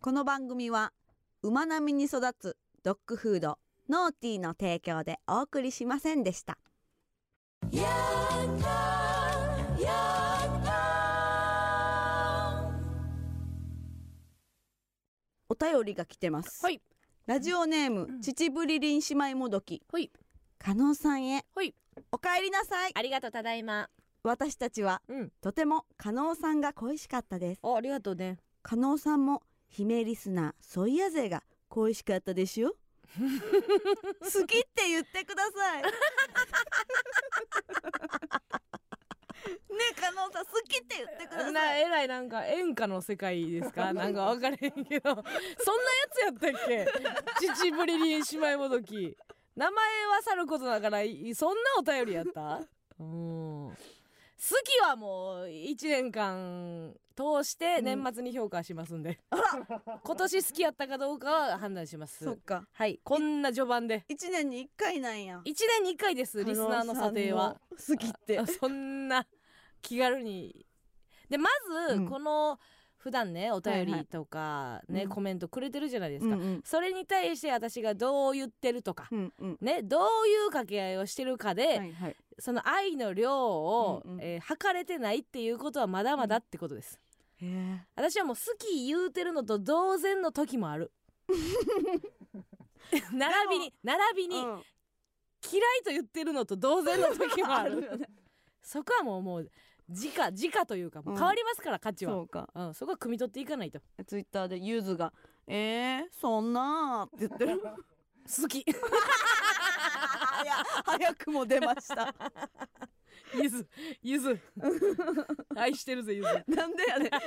この番組は馬並みに育つドッグフードノーティーの提供でお送りしませんでした。お便りが来てます、はいラジオネーム、うん。秩父りりん姉妹もどき。ほい。加納さんへ。ほい。おかえりなさい。ありがとうただいま。私たちはうん。とても加納さんが恋しかったです。あありがとうね。加納さんも姫リスナーソイヤ勢が恋しかったでしょ 好きって言ってください。ね加納さん好きって言ってくださないえらいなんか演歌の世界ですか？なんか分かれへんけど。そんなやつやったっけ？父ぶりにしまいもどき。名前はさることだからいそんなお便りやった？うん。好きはもう1年間通して年末に評価しますんで、今年好きやったかどうかは判断します。そっか。はい。こんな序盤で。一年に一回なんや。1年に1回ですリスナーの査定は。好きって。あ そんな気軽に。でまず、うん。この普段ねお便りとかね、うん。コメントくれてるじゃないですか、うんうん。それに対して私がどう言ってるとか、うんうん。ねどういう掛け合いをしてるかで、はいはい。その愛の量を、うんうん。えー測れてないっていうことはまだまだってことです、私はもう好き言うてるのと同然の時もある。並びに並びに、うん。嫌いと言ってるのと同然の時もある。そこはもうもう時価時価というかもううん。変わりますから、価値は。そうか。うん、そこは汲み取っていかないと。ツイッターでゆずが「えー、そんな」って言ってる。好き早早くも出ました。ゆずゆず。愛してるぜゆず。なんでやねん。あ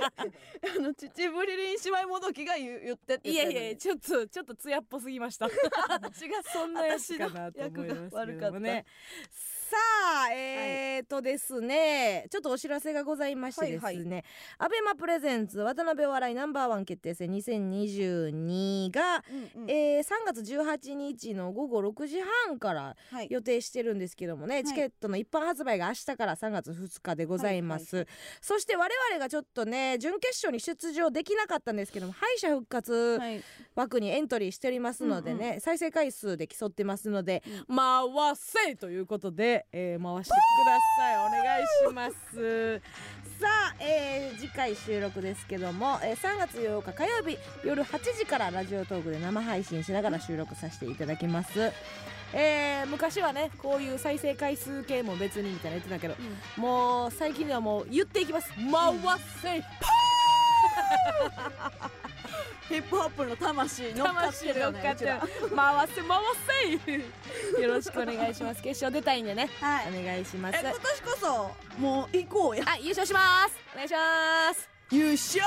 の秩父リリン姉妹もどきが言う言ってっていやいやちょっとちょっと艶っぽすぎました。私がそんなやつかなと思いますけれどもねさあえーとですね、ちょっとお知らせがございましてですね、はいはアベマプレゼンツ渡辺お笑いナンバーワン決定戦2022が、うんうん。えー3月18日の午後6時半からはい。予定してるんですけどもね、い。チケットの一般発売が明日から3月2日でございます、はいそして我々がちょっとね準決勝に出場できなかったんですけども敗者復活はい。枠にエントリーしておりますのでね、再生回数で競ってますので、回せということで、えー回してください。お願いします。さあ、えー次回収録ですけども、えー3月8日火曜日夜8時からラジオトークで生配信しながら収録させていただきます。えー昔はねこういう再生回数系も別にみたいな言ってたけどもう最近ではもう言っていきます。回せ、ヒップホップの魂乗っかってるよね回せ回せよろしくお願いします。決勝出たいんでね。はい。お願いします。え今年こそもう行こうや。あ優勝します。お願いします。優勝